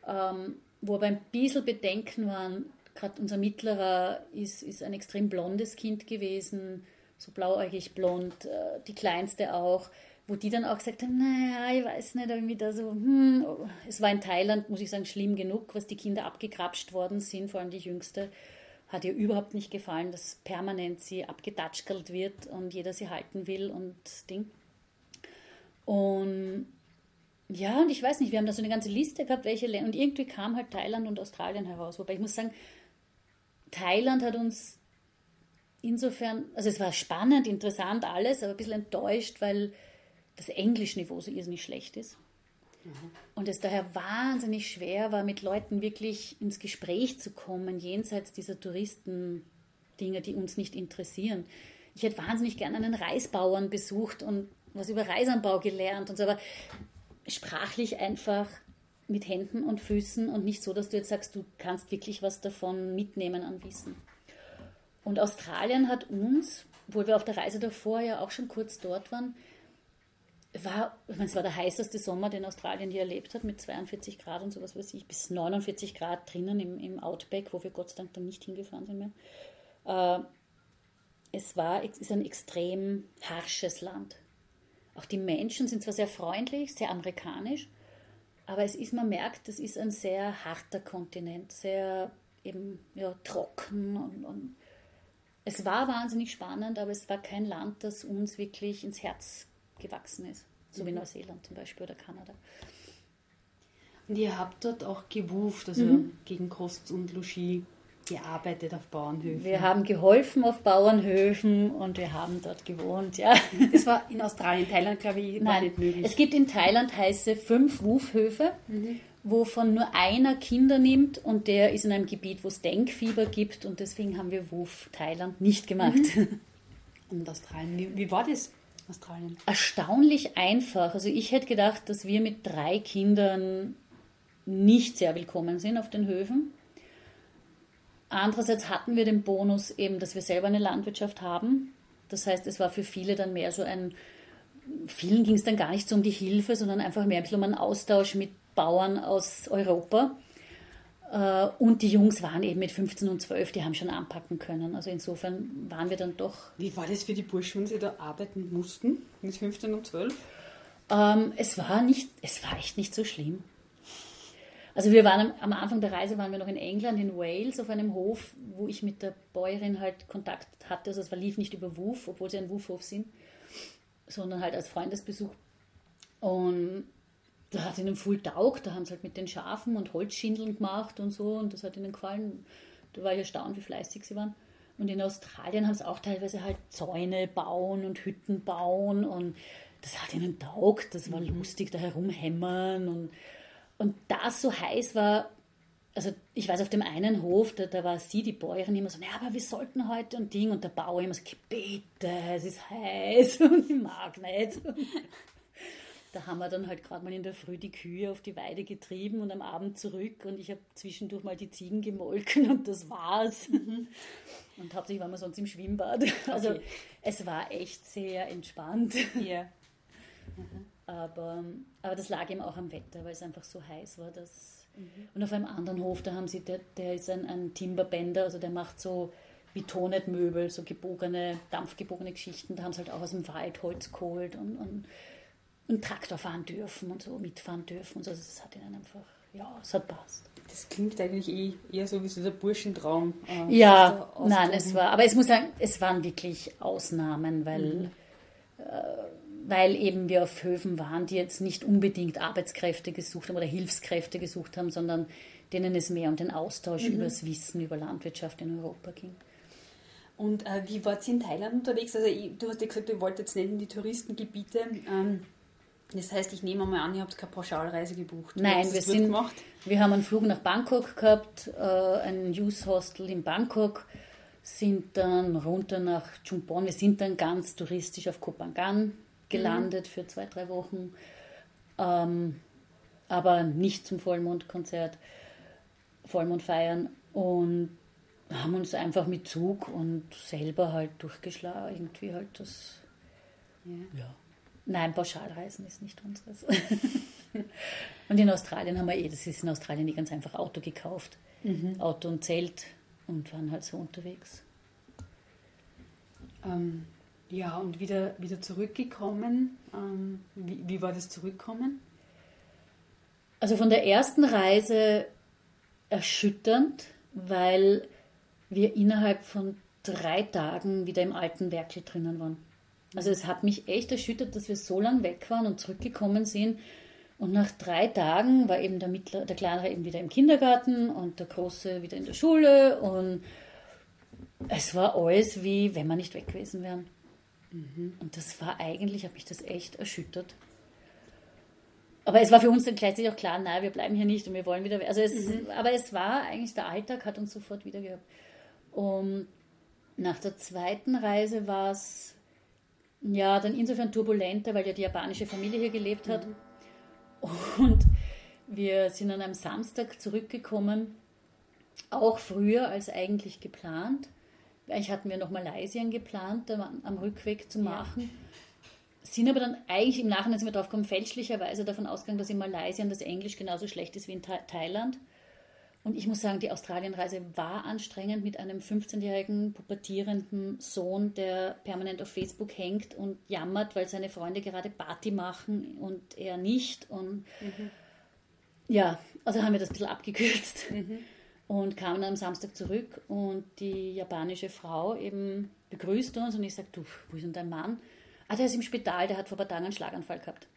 ähm, wo aber ein bisschen Bedenken waren. Gerade unser Mittlerer ist, ist ein extrem blondes Kind gewesen, so blauäugig blond, äh, die kleinste auch wo die dann auch gesagt haben, naja, ich weiß nicht, irgendwie da so, hm, es war in Thailand, muss ich sagen, schlimm genug, was die Kinder abgekrapscht worden sind, vor allem die Jüngste, hat ihr überhaupt nicht gefallen, dass permanent sie abgedatschkelt wird und jeder sie halten will und Ding. Und ja, und ich weiß nicht, wir haben da so eine ganze Liste gehabt, welche Länder, und irgendwie kam halt Thailand und Australien heraus, wobei ich muss sagen, Thailand hat uns insofern, also es war spannend, interessant alles, aber ein bisschen enttäuscht, weil das Englischniveau so irrsinnig schlecht ist. Mhm. Und es daher wahnsinnig schwer war, mit Leuten wirklich ins Gespräch zu kommen, jenseits dieser Touristen-Dinge, die uns nicht interessieren. Ich hätte wahnsinnig gerne einen Reisbauern besucht und was über Reisanbau gelernt und so, aber sprachlich einfach mit Händen und Füßen und nicht so, dass du jetzt sagst, du kannst wirklich was davon mitnehmen an Wissen. Und Australien hat uns, obwohl wir auf der Reise davor ja auch schon kurz dort waren, war, ich meine, es war der heißeste Sommer, den Australien je erlebt hat, mit 42 Grad und sowas weiß ich, bis 49 Grad drinnen im, im Outback, wo wir Gott sei Dank dann nicht hingefahren sind mehr. Äh, es war, es ist ein extrem harsches Land. Auch die Menschen sind zwar sehr freundlich, sehr amerikanisch, aber es ist, man merkt, das ist ein sehr harter Kontinent, sehr eben ja, trocken und, und es war wahnsinnig spannend, aber es war kein Land, das uns wirklich ins Herz gewachsen ist. So mhm. wie Neuseeland zum Beispiel oder Kanada. Und ihr habt dort auch gewuft, also mhm. gegen Kost und Logis gearbeitet auf Bauernhöfen. Wir haben geholfen auf Bauernhöfen und wir haben dort gewohnt, ja. Das war in Australien, Thailand, glaube ich, Nein, nicht möglich. Es gibt in Thailand heiße fünf Wufhöfe, mhm. Wovon nur einer Kinder nimmt und der ist in einem Gebiet, wo es Denkfieber gibt und deswegen haben wir Wuf Thailand nicht gemacht. Mhm. Und Australien, wie, wie war das? Australien? Erstaunlich einfach. Also ich hätte gedacht, dass wir mit drei Kindern nicht sehr willkommen sind auf den Höfen. Andererseits hatten wir den Bonus eben, dass wir selber eine Landwirtschaft haben. Das heißt, es war für viele dann mehr so ein, vielen ging es dann gar nicht so um die Hilfe, sondern einfach mehr ein bisschen um einen Austausch mit Bauern aus Europa. Äh, und die Jungs waren eben mit 15 und 12, die haben schon anpacken können. Also insofern waren wir dann doch. Wie war das für die Burschen, wenn sie da arbeiten mussten mit 15 und 12? Ähm, es war nicht, es war echt nicht so schlimm. Also wir waren am Anfang der Reise waren wir noch in England, in Wales, auf einem Hof, wo ich mit der Bäuerin halt Kontakt hatte. Also es lief nicht über Wuf, obwohl sie ein Wufhof sind, sondern halt als Freundesbesuch. Und da hat ihnen voll taugt, da haben sie halt mit den Schafen und Holzschindeln gemacht und so und das hat ihnen gefallen. Da war ich erstaunt, wie fleißig sie waren. Und in Australien haben sie auch teilweise halt Zäune bauen und Hütten bauen und das hat ihnen taugt, das war mhm. lustig, da herumhämmern und, und das so heiß war, also ich weiß, auf dem einen Hof, da, da war sie, die Bäuerin, immer so, ja, aber wir sollten heute und Ding und der Bauer immer so, bitte, es ist heiß und ich mag nicht. Da haben wir dann halt gerade mal in der Früh die Kühe auf die Weide getrieben und am Abend zurück und ich habe zwischendurch mal die Ziegen gemolken und das war's. Mhm. Und hauptsächlich waren wir sonst im Schwimmbad. Also okay. es war echt sehr entspannt. Ja. Mhm. Aber, aber das lag eben auch am Wetter, weil es einfach so heiß war. Dass mhm. Und auf einem anderen Hof, da haben sie, der, der ist ein, ein Timberbänder, also der macht so wie Tonetmöbel, so gebogene, dampfgebogene Geschichten. Da haben sie halt auch aus dem Wald Holz geholt und, und einen Traktor fahren dürfen und so mitfahren dürfen und so. Also das hat ihnen einfach, ja, es hat passt. Das klingt eigentlich eh eher so wie so der Burschentraum. Äh, ja, nein, es war, aber es muss sagen, es waren wirklich Ausnahmen, weil, mhm. äh, weil eben wir auf Höfen waren, die jetzt nicht unbedingt Arbeitskräfte gesucht haben oder Hilfskräfte gesucht haben, sondern denen es mehr um den Austausch mhm. über das Wissen über Landwirtschaft in Europa ging. Und äh, wie wart ihr in Thailand unterwegs? Also ich, du hast ja gesagt, ihr wollt jetzt nicht in die Touristengebiete. Ähm, das heißt, ich nehme mal an, ihr habt keine Pauschalreise gebucht. Nein, wir, sind, gemacht? wir haben einen Flug nach Bangkok gehabt, äh, ein Youth Hostel in Bangkok, sind dann runter nach Chumpon. Wir sind dann ganz touristisch auf Kopangan gelandet mhm. für zwei, drei Wochen. Ähm, aber nicht zum Vollmondkonzert, Vollmond feiern. Und haben uns einfach mit Zug und selber halt durchgeschlagen. Irgendwie halt das. Ja. ja. Nein, Pauschalreisen ist nicht unseres. und in Australien haben wir eh, das ist in Australien eh ganz einfach Auto gekauft. Mhm. Auto und Zelt und waren halt so unterwegs. Ähm, ja, und wieder, wieder zurückgekommen. Ähm, wie, wie war das Zurückkommen? Also von der ersten Reise erschütternd, weil wir innerhalb von drei Tagen wieder im alten Werkel drinnen waren. Also es hat mich echt erschüttert, dass wir so lange weg waren und zurückgekommen sind. Und nach drei Tagen war eben der, Mittler, der Kleinere eben wieder im Kindergarten und der Große wieder in der Schule. Und es war alles wie, wenn wir nicht weg gewesen wären. Mhm. Und das war eigentlich, hat mich das echt erschüttert. Aber es war für uns dann gleichzeitig auch klar, nein, wir bleiben hier nicht und wir wollen wieder. Also es, mhm. Aber es war eigentlich, der Alltag hat uns sofort wieder gehabt. Und nach der zweiten Reise war es ja dann insofern turbulenter, weil ja die japanische Familie hier gelebt hat. Mhm. Und wir sind an einem Samstag zurückgekommen, auch früher als eigentlich geplant. Eigentlich hatten wir noch Malaysia geplant, am Rückweg zu machen. Ja. Sind aber dann eigentlich im Nachhinein sind wir drauf gekommen, fälschlicherweise davon ausgegangen, dass in Malaysia das Englisch genauso schlecht ist wie in Thailand. Und ich muss sagen, die Australienreise war anstrengend mit einem 15-jährigen pubertierenden Sohn, der permanent auf Facebook hängt und jammert, weil seine Freunde gerade Party machen und er nicht. Und mhm. ja, also haben wir das ein bisschen abgekürzt. Mhm und kamen dann am Samstag zurück und die japanische Frau eben begrüßt uns und ich sage, du, wo ist denn dein Mann? Ah, der ist im Spital, der hat vor ein paar Tagen einen Schlaganfall gehabt.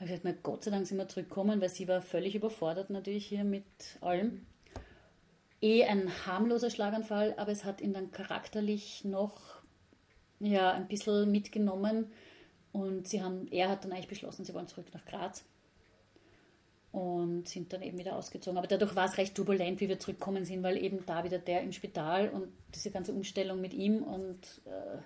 Ich habe gesagt, na Gott sei Dank sind wir zurückgekommen, weil sie war völlig überfordert natürlich hier mit allem. Eh ein harmloser Schlaganfall, aber es hat ihn dann charakterlich noch ja, ein bisschen mitgenommen und sie haben, er hat dann eigentlich beschlossen, sie wollen zurück nach Graz und sind dann eben wieder ausgezogen. Aber dadurch war es recht turbulent, wie wir zurückkommen sind, weil eben da wieder der im Spital und diese ganze Umstellung mit ihm und äh,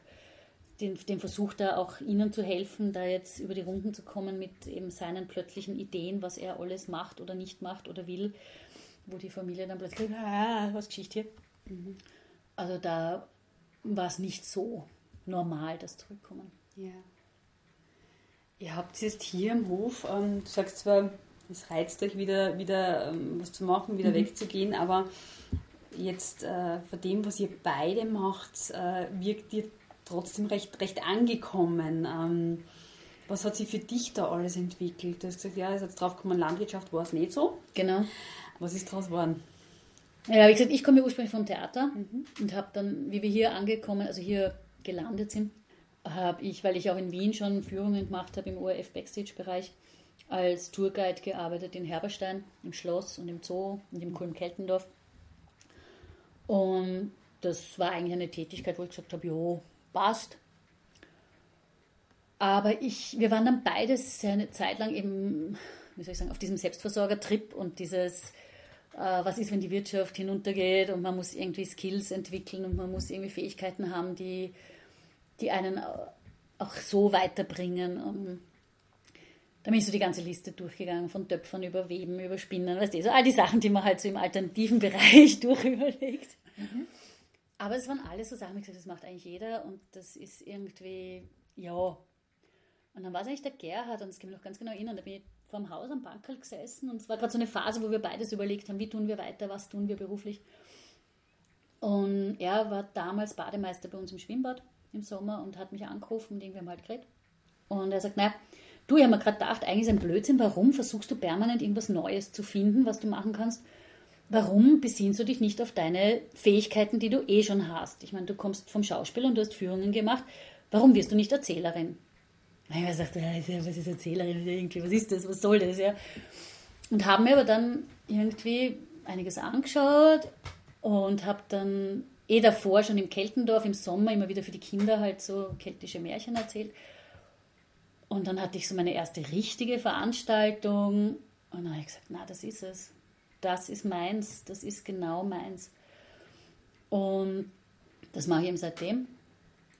den, den Versuch da auch ihnen zu helfen, da jetzt über die Runden zu kommen mit eben seinen plötzlichen Ideen, was er alles macht oder nicht macht oder will, wo die Familie dann plötzlich, ah, was Geschichte hier. Mhm. Also da war es nicht so normal, das Zurückkommen. Ja. Ihr habt jetzt hier im Hof, ähm, du sagst zwar, es reizt euch wieder, wieder ähm, was zu machen, wieder mhm. wegzugehen, aber jetzt äh, von dem, was ihr beide macht, äh, wirkt ihr trotzdem recht, recht angekommen. Ähm, was hat sich für dich da alles entwickelt? Du hast gesagt, ja, ist jetzt drauf gekommen, Landwirtschaft war es nicht so. Genau. Was ist daraus geworden? Ja, wie gesagt, ich komme ursprünglich vom Theater mhm. und habe dann, wie wir hier angekommen, also hier gelandet sind, habe ich, weil ich auch in Wien schon Führungen gemacht habe im ORF Backstage-Bereich, als Tourguide gearbeitet in Herberstein, im Schloss und im Zoo und im Kulm-Keltendorf. Und das war eigentlich eine Tätigkeit, wo ich gesagt habe, jo, passt. Aber ich, wir waren dann beides eine Zeit lang eben, wie soll ich sagen, auf diesem Selbstversorger-Trip und dieses, äh, was ist, wenn die Wirtschaft hinuntergeht und man muss irgendwie Skills entwickeln und man muss irgendwie Fähigkeiten haben, die, die einen auch so weiterbringen. Und da bin ich so die ganze Liste durchgegangen, von Töpfern über Weben, über Spinnen, weißt du, so all die Sachen, die man halt so im alternativen Bereich durchüberlegt. Mhm. Aber es waren alles so Sachen, ich gesagt, das macht eigentlich jeder und das ist irgendwie, ja. Und dann war es eigentlich der Gerhard und das kann ich mich noch ganz genau erinnern, da bin ich vor dem Haus am Bankerl gesessen und es war gerade so eine Phase, wo wir beides überlegt haben, wie tun wir weiter, was tun wir beruflich. Und er war damals Bademeister bei uns im Schwimmbad im Sommer und hat mich angerufen und irgendwie haben halt geredet. Und er sagt, naja, du, ich habe mir gerade gedacht, eigentlich ist ein Blödsinn, warum versuchst du permanent irgendwas Neues zu finden, was du machen kannst? Warum besinnst du dich nicht auf deine Fähigkeiten, die du eh schon hast? Ich meine, du kommst vom Schauspiel und du hast Führungen gemacht. Warum wirst du nicht Erzählerin? Mir gedacht, ja, was ist Erzählerin? Was ist das? Was soll das? Ja? Und habe mir aber dann irgendwie einiges angeschaut und habe dann eh davor schon im Keltendorf im Sommer immer wieder für die Kinder halt so keltische Märchen erzählt. Und dann hatte ich so meine erste richtige Veranstaltung und dann habe ich gesagt, na, das ist es. Das ist meins, das ist genau meins. Und das mache ich eben seitdem.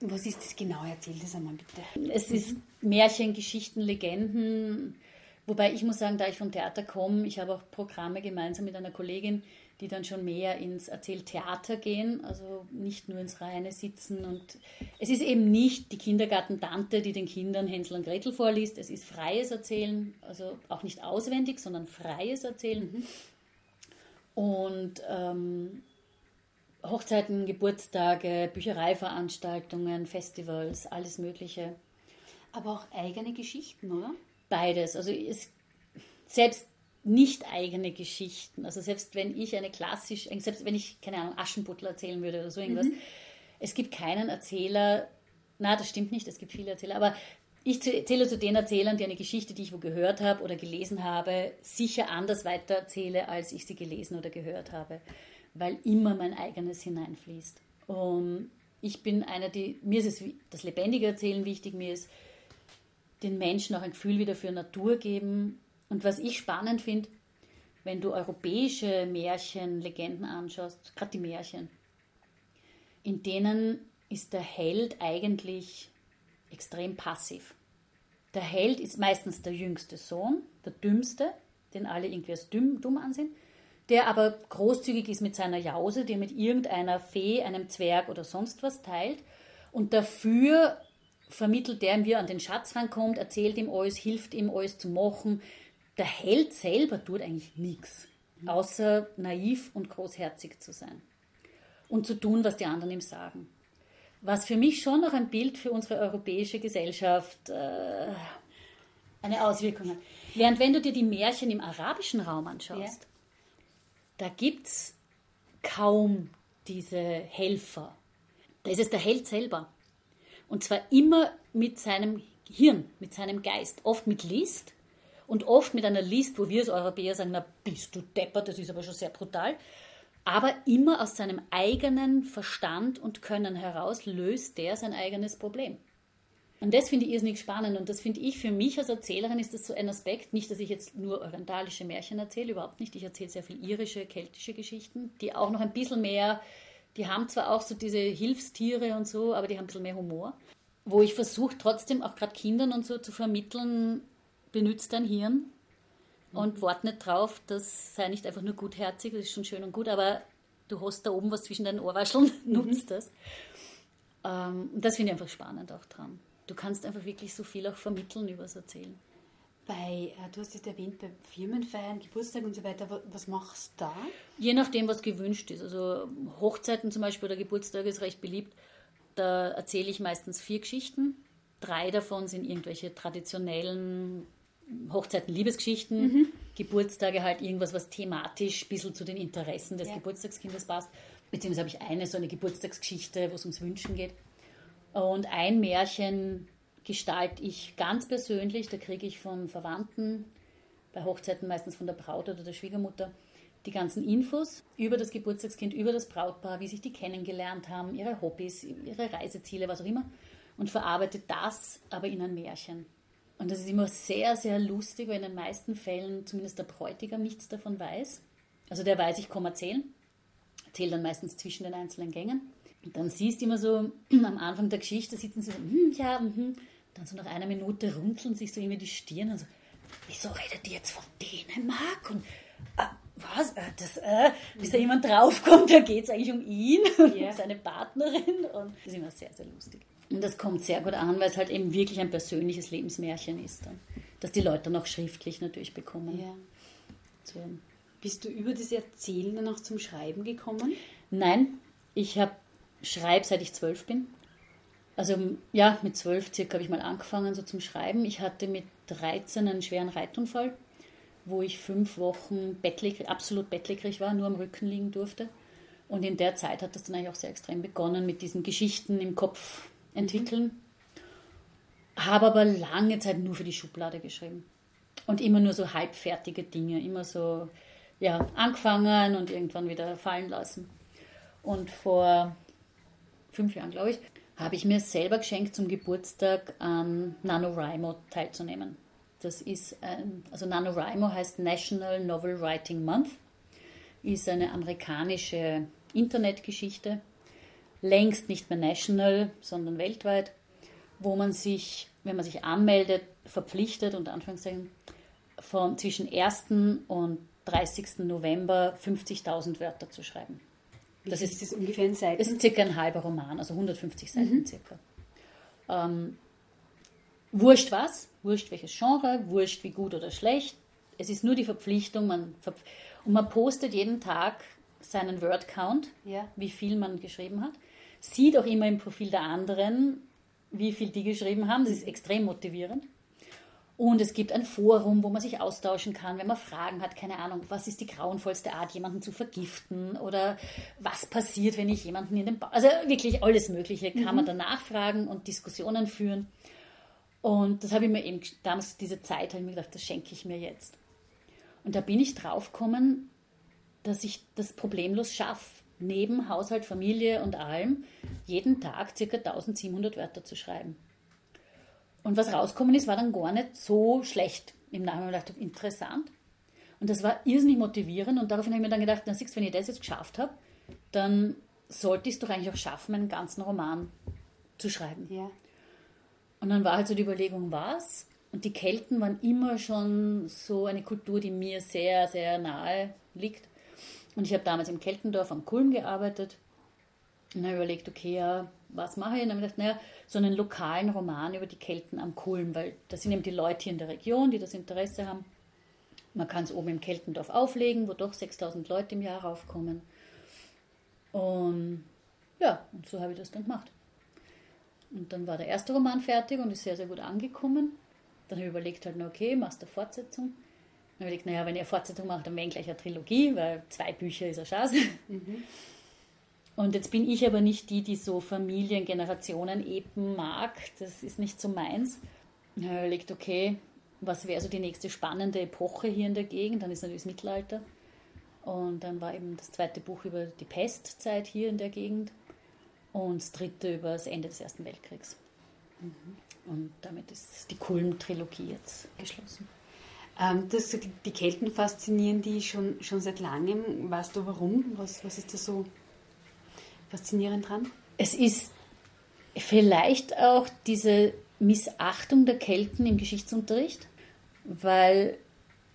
Was ist das genau? Erzähl das einmal bitte. Es ist Märchen, Geschichten, Legenden. Wobei ich muss sagen, da ich vom Theater komme, ich habe auch Programme gemeinsam mit einer Kollegin, die dann schon mehr ins Erzähltheater gehen, also nicht nur ins reine Sitzen. Und es ist eben nicht die Kindergartentante, die den Kindern Hänsel und Gretel vorliest. Es ist freies Erzählen, also auch nicht auswendig, sondern freies Erzählen. Mhm. Und ähm, Hochzeiten, Geburtstage, Büchereiveranstaltungen, Festivals, alles Mögliche. Aber auch eigene Geschichten, oder? Beides. Also es, selbst nicht eigene Geschichten. Also selbst wenn ich eine klassisch, selbst wenn ich, keine Ahnung, Aschenputtel erzählen würde oder so irgendwas, mhm. es gibt keinen Erzähler, na, das stimmt nicht, es gibt viele Erzähler, aber ich zähle zu den Erzählern, die eine Geschichte, die ich wo gehört habe oder gelesen habe, sicher anders weitererzähle, als ich sie gelesen oder gehört habe, weil immer mein eigenes hineinfließt. Und ich bin einer, die, mir ist es das lebendige Erzählen wichtig, mir ist den Menschen auch ein Gefühl wieder für Natur geben und was ich spannend finde, wenn du europäische Märchen, Legenden anschaust, gerade die Märchen, in denen ist der Held eigentlich extrem passiv. Der Held ist meistens der jüngste Sohn, der dümmste, den alle irgendwie als dumm, dumm ansehen, der aber großzügig ist mit seiner Jause, die er mit irgendeiner Fee, einem Zwerg oder sonst was teilt und dafür vermittelt der wie er an den Schatz rankommt, erzählt ihm alles, hilft ihm alles zu machen, der Held selber tut eigentlich nichts, außer naiv und großherzig zu sein und zu tun, was die anderen ihm sagen. Was für mich schon noch ein Bild für unsere europäische Gesellschaft äh, eine Auswirkung hat. Während wenn du dir die Märchen im arabischen Raum anschaust, ja. da gibt es kaum diese Helfer. Da ist es der Held selber. Und zwar immer mit seinem Hirn, mit seinem Geist, oft mit List, und oft mit einer List, wo wir als Europäer sagen, na bist du deppert, das ist aber schon sehr brutal. Aber immer aus seinem eigenen Verstand und Können heraus löst der sein eigenes Problem. Und das finde ich irrsinnig spannend und das finde ich für mich als Erzählerin ist das so ein Aspekt, nicht, dass ich jetzt nur orientalische Märchen erzähle, überhaupt nicht. Ich erzähle sehr viel irische, keltische Geschichten, die auch noch ein bisschen mehr, die haben zwar auch so diese Hilfstiere und so, aber die haben ein bisschen mehr Humor. Wo ich versuche trotzdem auch gerade Kindern und so zu vermitteln, benützt dein Hirn und wart nicht drauf, das sei nicht einfach nur gutherzig, das ist schon schön und gut, aber du hast da oben was zwischen deinen Ohrwascheln, mhm. nutzt das. Ähm, und das finde ich einfach spannend auch dran. Du kannst einfach wirklich so viel auch vermitteln über das Erzählen. Bei, äh, du hast es erwähnt, bei Firmenfeiern, Geburtstag und so weiter, was machst du da? Je nachdem, was gewünscht ist. Also Hochzeiten zum Beispiel oder Geburtstage ist recht beliebt. Da erzähle ich meistens vier Geschichten. Drei davon sind irgendwelche traditionellen Hochzeiten, Liebesgeschichten, mhm. Geburtstage halt irgendwas, was thematisch ein bisschen zu den Interessen des ja. Geburtstagskindes passt. Beziehungsweise habe ich eine so eine Geburtstagsgeschichte, wo es ums Wünschen geht. Und ein Märchen gestalte ich ganz persönlich, da kriege ich von Verwandten, bei Hochzeiten meistens von der Braut oder der Schwiegermutter, die ganzen Infos über das Geburtstagskind, über das Brautpaar, wie sich die kennengelernt haben, ihre Hobbys, ihre Reiseziele, was auch immer, und verarbeite das aber in ein Märchen. Und das ist immer sehr, sehr lustig, weil in den meisten Fällen zumindest der Bräutigam nichts davon weiß. Also der weiß, ich komme erzählen. Erzähle dann meistens zwischen den einzelnen Gängen. Und dann siehst du immer so, am Anfang der Geschichte sitzen sie so, hm, ja, hm. Dann so nach einer Minute runzeln sich so irgendwie die Stirn und so, wieso redet die jetzt von Dänemark? Und äh, was? Äh, das, äh, bis da jemand draufkommt, da geht es eigentlich um ihn und yeah. seine Partnerin. Und das ist immer sehr, sehr lustig. Und das kommt sehr gut an, weil es halt eben wirklich ein persönliches Lebensmärchen ist. Dann, dass die Leute noch schriftlich natürlich bekommen. Ja. So. Bist du über das Erzählen dann auch zum Schreiben gekommen? Nein, ich habe schreibe seit ich zwölf bin. Also ja, mit zwölf circa habe ich mal angefangen so zum Schreiben. Ich hatte mit 13 einen schweren Reitunfall, wo ich fünf Wochen bettlägerig, absolut bettlägerig war, nur am Rücken liegen durfte. Und in der Zeit hat das dann eigentlich auch sehr extrem begonnen mit diesen Geschichten im Kopf entwickeln. Mhm. Habe aber lange Zeit nur für die Schublade geschrieben. Und immer nur so halbfertige Dinge, immer so, ja, angefangen und irgendwann wieder fallen lassen. Und vor fünf Jahren, glaube ich, habe ich mir selber geschenkt, zum Geburtstag an NaNoWriMo teilzunehmen. Das ist ein, also NaNoWriMo heißt National Novel Writing Month, ist eine amerikanische Internetgeschichte, längst nicht mehr national, sondern weltweit, wo man sich, wenn man sich anmeldet, verpflichtet, unter Anführungszeichen, von zwischen 1. und 30. November 50.000 Wörter zu schreiben. Das ist, ist, ungefähr in Seiten? Das ist circa ein halber Roman, also 150 Seiten mhm. circa. Ähm, wurscht was, wurscht welches Genre, wurscht wie gut oder schlecht. Es ist nur die Verpflichtung, man verpf und man postet jeden Tag seinen Word-Count, ja. wie viel man geschrieben hat. Sieht auch immer im Profil der anderen, wie viel die geschrieben haben. Das ist extrem motivierend. Und es gibt ein Forum, wo man sich austauschen kann, wenn man Fragen hat, keine Ahnung, was ist die grauenvollste Art, jemanden zu vergiften oder was passiert, wenn ich jemanden in den Bauch. Also wirklich alles Mögliche kann mhm. man da nachfragen und Diskussionen führen. Und das habe ich mir eben, damals diese Zeit, habe ich mir gedacht, das schenke ich mir jetzt. Und da bin ich draufgekommen, dass ich das problemlos schaffe, neben Haushalt, Familie und allem, jeden Tag ca. 1700 Wörter zu schreiben. Und was rausgekommen ist, war dann gar nicht so schlecht. Im Nachhinein gedacht, interessant. Und das war irrsinnig motivierend. Und daraufhin habe ich mir dann gedacht, na siehst, wenn ich das jetzt geschafft habe, dann sollte ich es doch eigentlich auch schaffen, einen ganzen Roman zu schreiben. Ja. Und dann war halt so die Überlegung, was? Und die Kelten waren immer schon so eine Kultur, die mir sehr, sehr nahe liegt. Und ich habe damals im Keltendorf am Kulm gearbeitet und habe überlegt, okay, ja, was mache ich? Und habe ich gedacht, naja, so einen lokalen Roman über die Kelten am Kulm, weil das sind eben die Leute hier in der Region, die das Interesse haben. Man kann es oben im Keltendorf auflegen, wo doch 6000 Leute im Jahr raufkommen. Und ja, und so habe ich das dann gemacht. Und dann war der erste Roman fertig und ist sehr, sehr gut angekommen. Dann habe ich überlegt, halt, okay, machst du Fortsetzung. Dann habe ich überlegt, naja, wenn ihr Fortsetzung macht, dann wäre gleich eine Trilogie, weil zwei Bücher ist eine Chance. Mhm. Und jetzt bin ich aber nicht die, die so Familiengenerationen eben mag. Das ist nicht so meins. Ich habe überlegt, okay, was wäre so die nächste spannende Epoche hier in der Gegend? Dann ist natürlich das Mittelalter. Und dann war eben das zweite Buch über die Pestzeit hier in der Gegend und das dritte über das Ende des Ersten Weltkriegs. Mhm. Und damit ist die Kulm-Trilogie jetzt geschlossen. Ähm, das, die Kelten faszinieren die schon, schon seit langem. Weißt du warum? Was, was ist da so faszinierend dran? Es ist vielleicht auch diese Missachtung der Kelten im Geschichtsunterricht, weil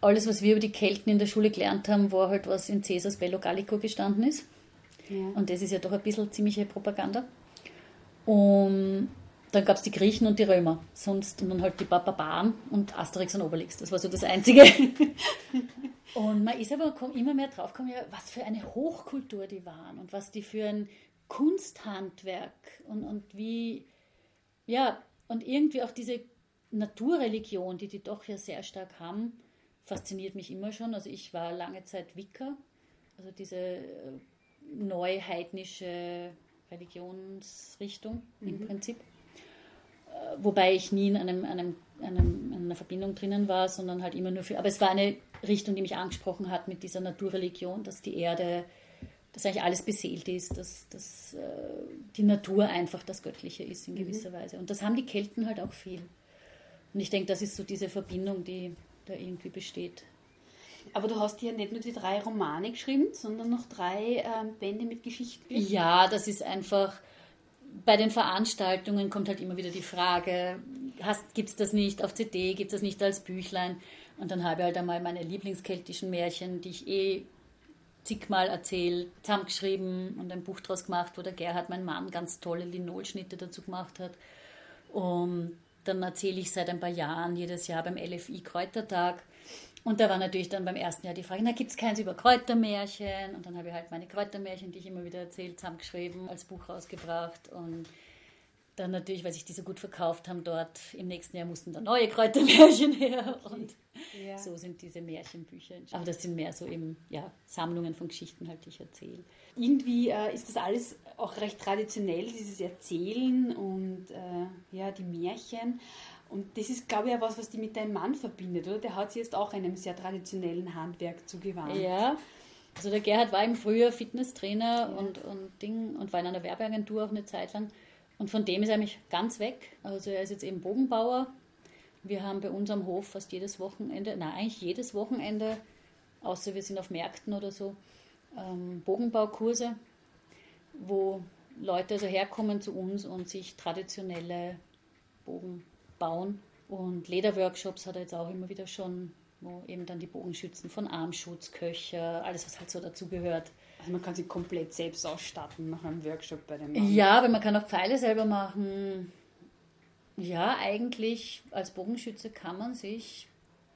alles, was wir über die Kelten in der Schule gelernt haben, war halt, was in Caesars Bello Gallico gestanden ist. Ja. Und das ist ja doch ein bisschen ziemliche Propaganda. Und dann gab es die Griechen und die Römer. Sonst und dann halt die Barbaren und Asterix und Obelix. Das war so das Einzige. und man ist aber immer mehr draufgekommen, ja, was für eine Hochkultur die waren und was die für ein Kunsthandwerk und, und wie, ja, und irgendwie auch diese Naturreligion, die die doch ja sehr stark haben, fasziniert mich immer schon. Also ich war lange Zeit Wicker, also diese äh, neuheidnische Religionsrichtung mhm. im Prinzip. Äh, wobei ich nie in einem, einem, einem, einer Verbindung drinnen war, sondern halt immer nur für. Aber es war eine Richtung, die mich angesprochen hat mit dieser Naturreligion, dass die Erde, dass eigentlich alles beseelt ist, dass, dass äh, die Natur einfach das Göttliche ist in mhm. gewisser mhm. Weise. Und das haben die Kelten halt auch viel. Und ich denke, das ist so diese Verbindung, die da irgendwie besteht. Aber du hast ja nicht nur die drei Romane geschrieben, sondern noch drei ähm, Bände mit Geschichten. Ja, das ist einfach. Bei den Veranstaltungen kommt halt immer wieder die Frage, gibt es das nicht auf CD, gibt es das nicht als Büchlein? Und dann habe ich halt einmal meine lieblingskeltischen Märchen, die ich eh zigmal erzählt, zusammengeschrieben und ein Buch draus gemacht, wo der Gerhard, mein Mann, ganz tolle Linolschnitte dazu gemacht hat. Und dann erzähle ich seit ein paar Jahren jedes Jahr beim LFI Kräutertag und da war natürlich dann beim ersten Jahr die Frage, na, gibt es keins über Kräutermärchen? Und dann habe ich halt meine Kräutermärchen, die ich immer wieder erzählt, zusammengeschrieben, als Buch rausgebracht. Und dann natürlich, weil sich die so gut verkauft haben dort, im nächsten Jahr mussten da neue Kräutermärchen her. Und ja. so sind diese Märchenbücher entstanden. Aber das sind mehr so eben, ja, Sammlungen von Geschichten halt, die ich erzähle. Irgendwie äh, ist das alles auch recht traditionell, dieses Erzählen und äh, ja, die Märchen. Und das ist, glaube ich, auch was, was die mit deinem Mann verbindet, oder? Der hat sich jetzt auch einem sehr traditionellen Handwerk zugewandt. Ja, also der Gerhard war im Frühjahr Fitnesstrainer ja. und, und Ding und war in einer Werbeagentur auch eine Zeit lang. Und von dem ist er eigentlich ganz weg. Also er ist jetzt eben Bogenbauer. Wir haben bei uns am Hof fast jedes Wochenende, nein, eigentlich jedes Wochenende, außer wir sind auf Märkten oder so, ähm, Bogenbaukurse, wo Leute also herkommen zu uns und sich traditionelle Bogen bauen. Und Lederworkshops hat er jetzt auch immer wieder schon, wo eben dann die Bogenschützen von Armschutz, Köcher, alles was halt so dazugehört. Also man kann sich komplett selbst ausstatten nach einem Workshop bei dem Mann. Ja, aber man kann auch Pfeile selber machen. Ja, eigentlich als Bogenschütze kann man sich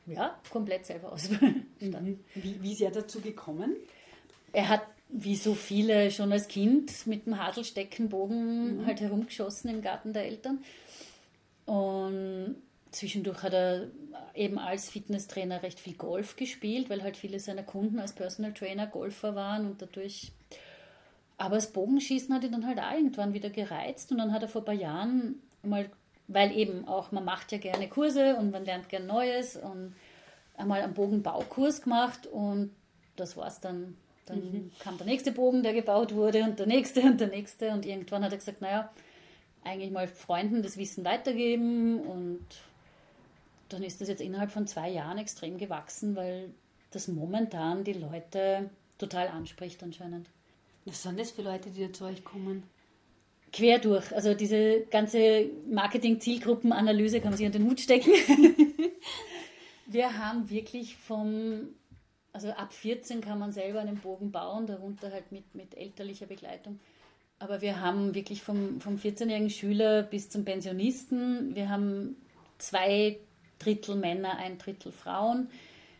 ja, komplett selber ausstatten. Mhm. Wie, wie ist er dazu gekommen? Er hat wie so viele schon als Kind mit dem Haselsteckenbogen mhm. halt herumgeschossen im Garten der Eltern. Und zwischendurch hat er eben als Fitnesstrainer recht viel Golf gespielt, weil halt viele seiner Kunden als Personal Trainer Golfer waren und dadurch. Aber das Bogenschießen hat ihn dann halt auch irgendwann wieder gereizt und dann hat er vor ein paar Jahren mal, weil eben auch man macht ja gerne Kurse und man lernt gerne Neues und einmal einen Bogenbaukurs gemacht und das war's dann. Dann mhm. kam der nächste Bogen, der gebaut wurde und der nächste und der nächste und irgendwann hat er gesagt, naja, eigentlich mal Freunden das Wissen weitergeben und dann ist das jetzt innerhalb von zwei Jahren extrem gewachsen, weil das momentan die Leute total anspricht anscheinend. Was sind das für Leute, die da zu euch kommen? Quer durch. Also diese ganze Marketing-Zielgruppenanalyse kann man sich an den Hut stecken. Wir haben wirklich vom, also ab 14 kann man selber einen Bogen bauen, darunter halt mit, mit elterlicher Begleitung. Aber wir haben wirklich vom, vom 14-jährigen Schüler bis zum Pensionisten, wir haben zwei Drittel Männer, ein Drittel Frauen.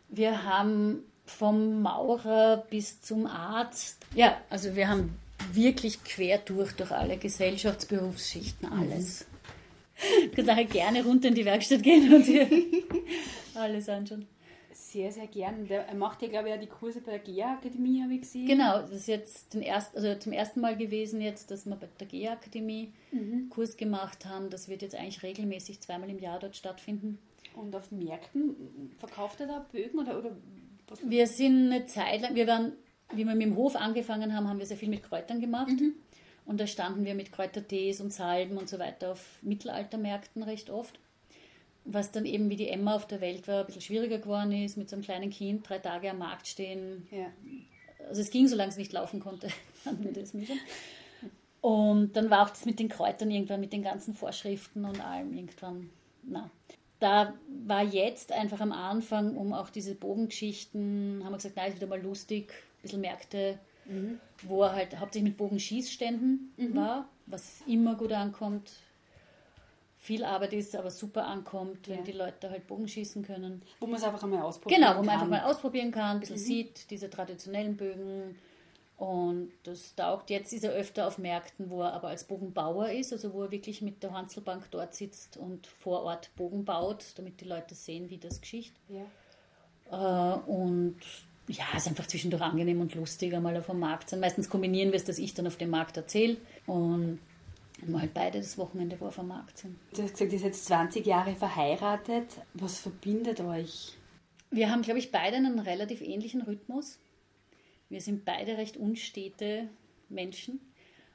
Wir haben vom Maurer bis zum Arzt. Ja, also wir haben wirklich quer durch, durch alle Gesellschaftsberufsschichten, alles. Mhm. Ich kann gerne runter in die Werkstatt gehen und hier alles anschauen sehr, sehr gern. Er macht ja, glaube ich, auch die Kurse bei der GEA-Akademie, habe ich gesehen. Genau, das ist jetzt den erst, also zum ersten Mal gewesen jetzt, dass wir bei der GEA-Akademie mhm. Kurs gemacht haben. Das wird jetzt eigentlich regelmäßig zweimal im Jahr dort stattfinden. Und auf Märkten verkauft er da Bögen oder, oder was? Wir sind eine Zeit lang, wir waren, wie wir mit dem Hof angefangen haben, haben wir sehr viel mit Kräutern gemacht. Mhm. Und da standen wir mit Kräutertees und Salben und so weiter auf Mittelaltermärkten recht oft was dann eben wie die Emma auf der Welt war, ein bisschen schwieriger geworden ist, mit so einem kleinen Kind, drei Tage am Markt stehen. Ja. Also es ging, solange es nicht laufen konnte, Und dann war auch das mit den Kräutern irgendwann, mit den ganzen Vorschriften und allem irgendwann, na. Da war jetzt einfach am Anfang, um auch diese Bogengeschichten, haben wir gesagt, na, ist wieder mal lustig, ein bisschen Märkte, mhm. wo er halt hauptsächlich mit Bogenschießständen mhm. war, was immer gut ankommt viel Arbeit ist, aber super ankommt, wenn ja. die Leute halt Bogen schießen können. Wo man es einfach einmal ausprobieren kann. Genau, wo man einfach mal ausprobieren kann, ein bisschen mhm. sieht, diese traditionellen Bögen. Und das taugt. Jetzt ist er öfter auf Märkten, wo er aber als Bogenbauer ist, also wo er wirklich mit der Hanselbank dort sitzt und vor Ort Bogen baut, damit die Leute sehen, wie das geschieht. Ja. Äh, und ja, es ist einfach zwischendurch angenehm und lustig, einmal auf dem Markt sein. Meistens kombinieren wir es, dass ich dann auf dem Markt erzähle. Und und halt beide das Wochenende wo auf dem Markt sind. Du hast gesagt, ihr seid 20 Jahre verheiratet. Was verbindet euch? Wir haben, glaube ich, beide einen relativ ähnlichen Rhythmus. Wir sind beide recht unstete Menschen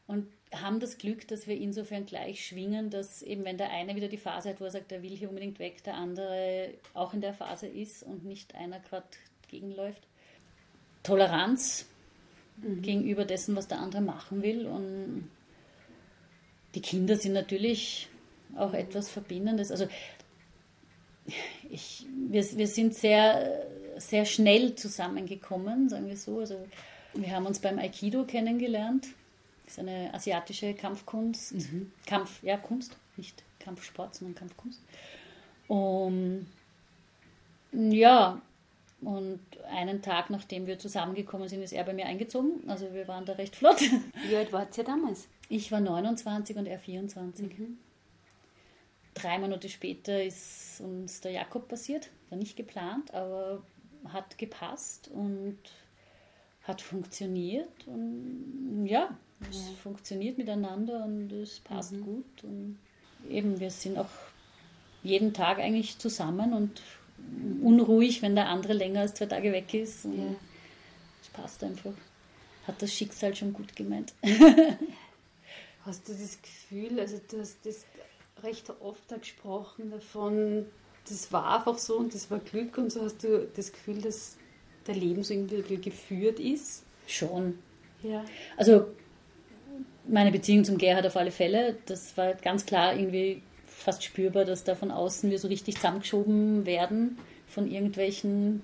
und haben das Glück, dass wir insofern gleich schwingen, dass eben wenn der eine wieder die Phase hat, wo er sagt, er will hier unbedingt weg, der andere auch in der Phase ist und nicht einer gerade gegenläuft. Toleranz mhm. gegenüber dessen, was der andere machen will und die Kinder sind natürlich auch etwas Verbindendes. Also ich, wir, wir sind sehr, sehr schnell zusammengekommen, sagen wir so. Also wir haben uns beim Aikido kennengelernt. Das ist eine asiatische Kampfkunst. Mhm. Kampf, ja, Kunst, nicht Kampfsport, sondern Kampfkunst. Und ja, und einen Tag, nachdem wir zusammengekommen sind, ist er bei mir eingezogen. Also wir waren da recht flott. Wie alt wart ihr damals? Ich war 29 und er 24. Mhm. Drei Monate später ist uns der Jakob passiert. War nicht geplant, aber hat gepasst und hat funktioniert. Und ja, es ja. funktioniert miteinander und es passt mhm. gut. Und eben, wir sind auch jeden Tag eigentlich zusammen und unruhig, wenn der andere länger als zwei Tage weg ist. Und Ja. Es passt einfach. Hat das Schicksal schon gut gemeint. Hast du das Gefühl, also du hast das recht oft gesprochen davon, das war einfach so und das war Glück und so, hast du das Gefühl, dass dein Leben so irgendwie geführt ist? schon. Ja. Also meine Beziehung zum Gerhard auf alle Fälle, das war ganz klar irgendwie fast spürbar, dass da von außen wir so richtig zusammengeschoben werden von irgendwelchen,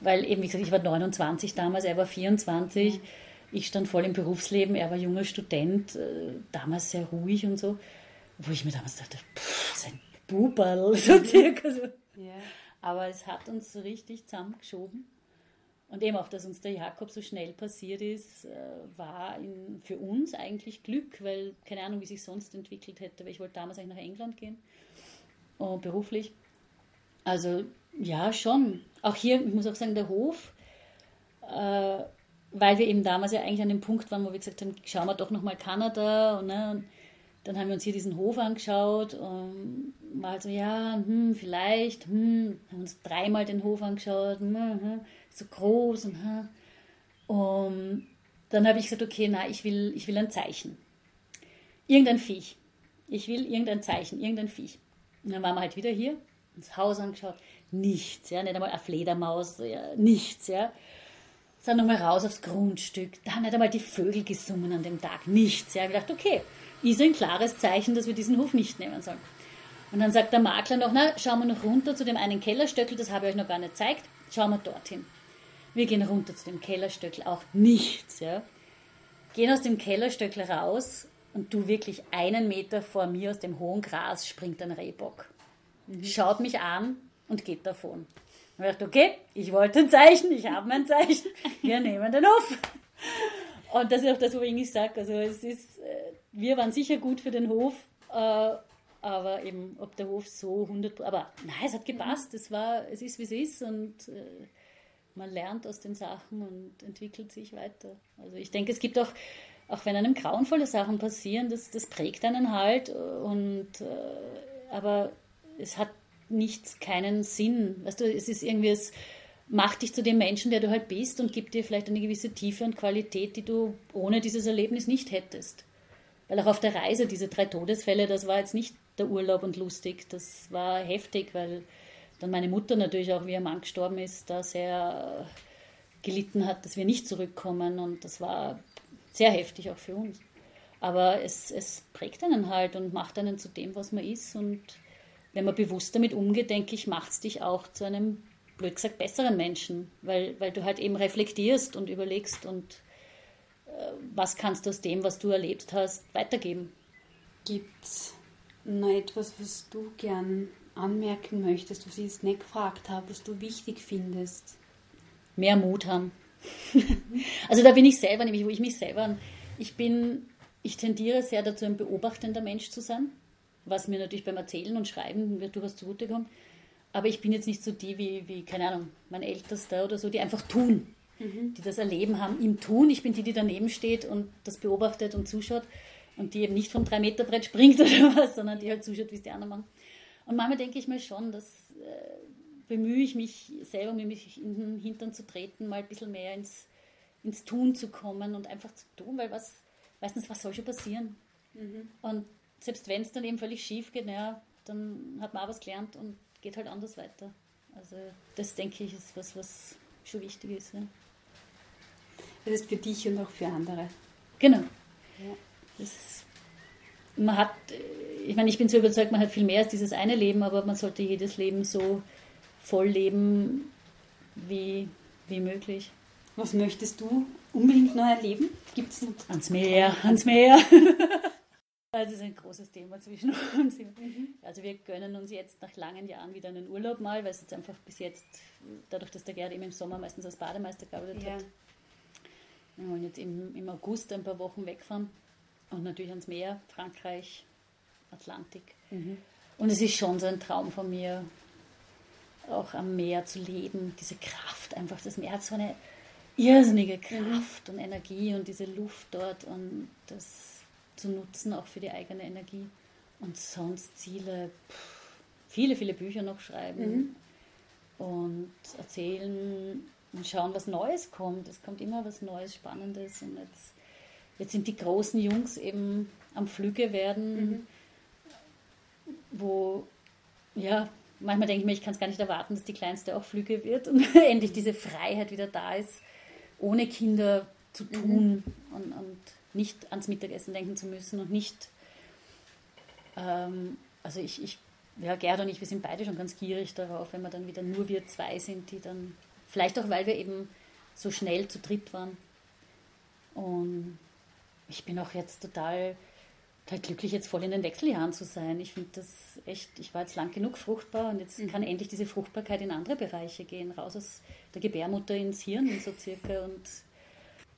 weil eben, wie gesagt, ich war 29 damals, er war 24, ich stand voll im Berufsleben, er war junger Student, äh, damals sehr ruhig und so, wo ich mir damals dachte, pff, sein Buberl, so circa so. Ja. Aber es hat uns so richtig zusammengeschoben. Und eben auch, dass uns der Jakob so schnell passiert ist, äh, war in, für uns eigentlich Glück, weil keine Ahnung, wie sich sonst entwickelt hätte, weil ich wollte damals eigentlich nach England gehen, äh, beruflich. Also ja, schon. Auch hier, ich muss auch sagen, der Hof, äh, weil wir eben damals ja eigentlich an dem Punkt waren, wo wir gesagt haben, schauen wir doch nochmal Kanada. Und, ne, und dann haben wir uns hier diesen Hof angeschaut und war halt so, ja, hm, vielleicht, hm, haben uns dreimal den Hof angeschaut, hm, hm, so groß und hm. Und dann habe ich gesagt, okay, na, ich will, ich will ein Zeichen. Irgendein Viech. Ich will irgendein Zeichen, irgendein Viech. Und dann waren wir halt wieder hier, ins Haus angeschaut, nichts, ja, nicht einmal eine Fledermaus, ja, nichts, ja. Sind nochmal raus aufs Grundstück, da haben nicht einmal die Vögel gesungen an dem Tag, nichts, ja. Ich gedacht, okay, ist ein klares Zeichen, dass wir diesen Hof nicht nehmen sollen. Und dann sagt der Makler noch, na, schauen wir noch runter zu dem einen Kellerstöckel, das habe ich euch noch gar nicht gezeigt, schauen wir dorthin. Wir gehen runter zu dem Kellerstöckel, auch nichts, ja. Gehen aus dem Kellerstöckel raus und du wirklich einen Meter vor mir aus dem hohen Gras springt ein Rehbock. Schaut mich an und geht davon. Und ich dachte, okay, ich wollte ein Zeichen, ich habe mein Zeichen, wir nehmen den Hof. Und das ist auch das, wo ich eigentlich sage, also es ist, äh, wir waren sicher gut für den Hof, äh, aber eben, ob der Hof so 100, aber nein, es hat gepasst, es war, es ist, wie es ist und äh, man lernt aus den Sachen und entwickelt sich weiter. Also ich denke, es gibt auch, auch wenn einem grauenvolle Sachen passieren, das, das prägt einen halt und, aber es hat nichts, keinen Sinn. Weißt du, es ist irgendwie, es macht dich zu dem Menschen, der du halt bist und gibt dir vielleicht eine gewisse Tiefe und Qualität, die du ohne dieses Erlebnis nicht hättest. Weil auch auf der Reise, diese drei Todesfälle, das war jetzt nicht der Urlaub und lustig, das war heftig, weil dann meine Mutter natürlich auch, wie ihr Mann gestorben ist, da sehr gelitten hat, dass wir nicht zurückkommen und das war sehr heftig auch für uns. Aber es, es prägt einen halt und macht einen zu dem, was man ist und wenn man bewusst damit umgeht, denke ich, macht es dich auch zu einem, blöd gesagt, besseren Menschen, weil, weil du halt eben reflektierst und überlegst und äh, was kannst du aus dem, was du erlebt hast, weitergeben. Gibt es noch etwas, was du gern anmerken möchtest, was ich jetzt nicht gefragt habe, was du wichtig findest? Mehr Mut haben. also da bin ich selber, nämlich wo ich mich selber, ich bin, ich tendiere sehr dazu, ein beobachtender Mensch zu sein, was mir natürlich beim Erzählen und Schreiben wird durchaus zugutekommen. Aber ich bin jetzt nicht so die wie, wie, keine Ahnung, mein Ältester oder so, die einfach tun, die das Erleben haben im Tun. Ich bin die, die daneben steht und das beobachtet und zuschaut und die eben nicht vom 3-Meter-Brett springt oder was, sondern die halt zuschaut, wie es die anderen machen. Und manchmal denke ich mir schon, dass äh, bemühe ich mich selber, mir mich in den Hintern zu treten, mal ein bisschen mehr ins, ins Tun zu kommen und einfach zu tun, weil was, meistens, was soll schon passieren? Und selbst wenn es dann eben völlig schief geht, naja, dann hat man auch was gelernt und geht halt anders weiter. Also das denke ich ist was, was schon wichtig ist. Ja. Das ist für dich und auch für andere. Genau. Ja. Das, man hat, ich meine, ich bin so überzeugt, man hat viel mehr als dieses eine Leben, aber man sollte jedes Leben so voll leben wie, wie möglich. Was möchtest du unbedingt noch erleben? Gibt es noch? Ans Meer, ans Meer. Das ist ein großes Thema zwischen uns. Also wir gönnen uns jetzt nach langen Jahren wieder einen Urlaub mal, weil es jetzt einfach bis jetzt, dadurch, dass der Gerd eben im Sommer meistens als Bademeister gearbeitet Ja. hat, wir wollen jetzt im, im August ein paar Wochen wegfahren und natürlich ans Meer, Frankreich, Atlantik. Und es ist schon so ein Traum von mir, auch am Meer zu leben, diese Kraft einfach. Das Meer hat so eine irrsinnige Kraft und Energie und diese Luft dort und das zu nutzen, auch für die eigene Energie. Und sonst Ziele, pff, viele, viele Bücher noch schreiben mhm. und erzählen und schauen, was Neues kommt. Es kommt immer was Neues, Spannendes. Und jetzt, jetzt sind die großen Jungs eben am Flüge werden, mhm. wo, ja, manchmal denke ich mir, ich kann es gar nicht erwarten, dass die Kleinste auch Flüge wird und endlich diese Freiheit wieder da ist, ohne Kinder zu mhm. tun mhm. und, und, nicht ans Mittagessen denken zu müssen und nicht, ähm, also ich, ich, ja, Gerd und ich, wir sind beide schon ganz gierig darauf, wenn wir dann wieder nur wir zwei sind, die dann, vielleicht auch, weil wir eben so schnell zu dritt waren. Und ich bin auch jetzt total total glücklich, jetzt voll in den Wechseljahren zu sein. Ich finde das echt, ich war jetzt lang genug fruchtbar und jetzt mhm. kann endlich diese Fruchtbarkeit in andere Bereiche gehen, raus aus der Gebärmutter ins Hirn so circa. Und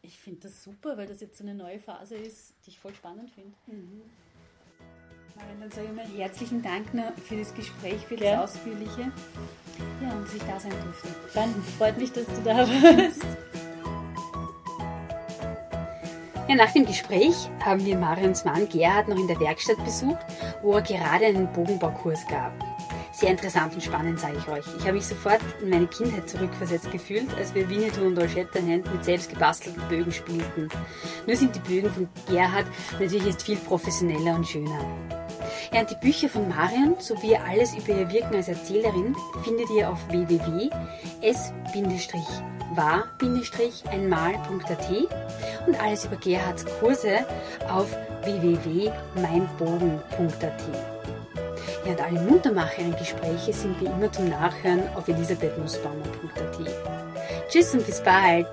ich finde das super, weil das jetzt so eine neue Phase ist, die ich voll spannend finde. Mhm. Dann sage ich mal herzlichen Dank für das Gespräch, für das ja. Ausführliche. Ja, und dass ich da sein durfte. Dann freut mich, dass du da warst. Ja, nach dem Gespräch haben wir Marions Mann Gerhard noch in der Werkstatt besucht, wo er gerade einen Bogenbaukurs gab. Sehr interessant und spannend, sage ich euch. Ich habe mich sofort in meine Kindheit zurückversetzt gefühlt, als wir Winnetou und Old Shatterhand mit selbst gebastelten Bögen spielten. Nur sind die Bögen von Gerhard natürlich jetzt viel professioneller und schöner. Ja, und die Bücher von Marion sowie alles über ihr Wirken als Erzählerin findet ihr auf www.s- war-einmal.at und alles über Gerhards Kurse auf www.meinbogen.at. Ja, und alle muntermachenden Gespräche sind wie immer zum Nachhören auf elisabethnussbaumer.at. Tschüss und bis bald!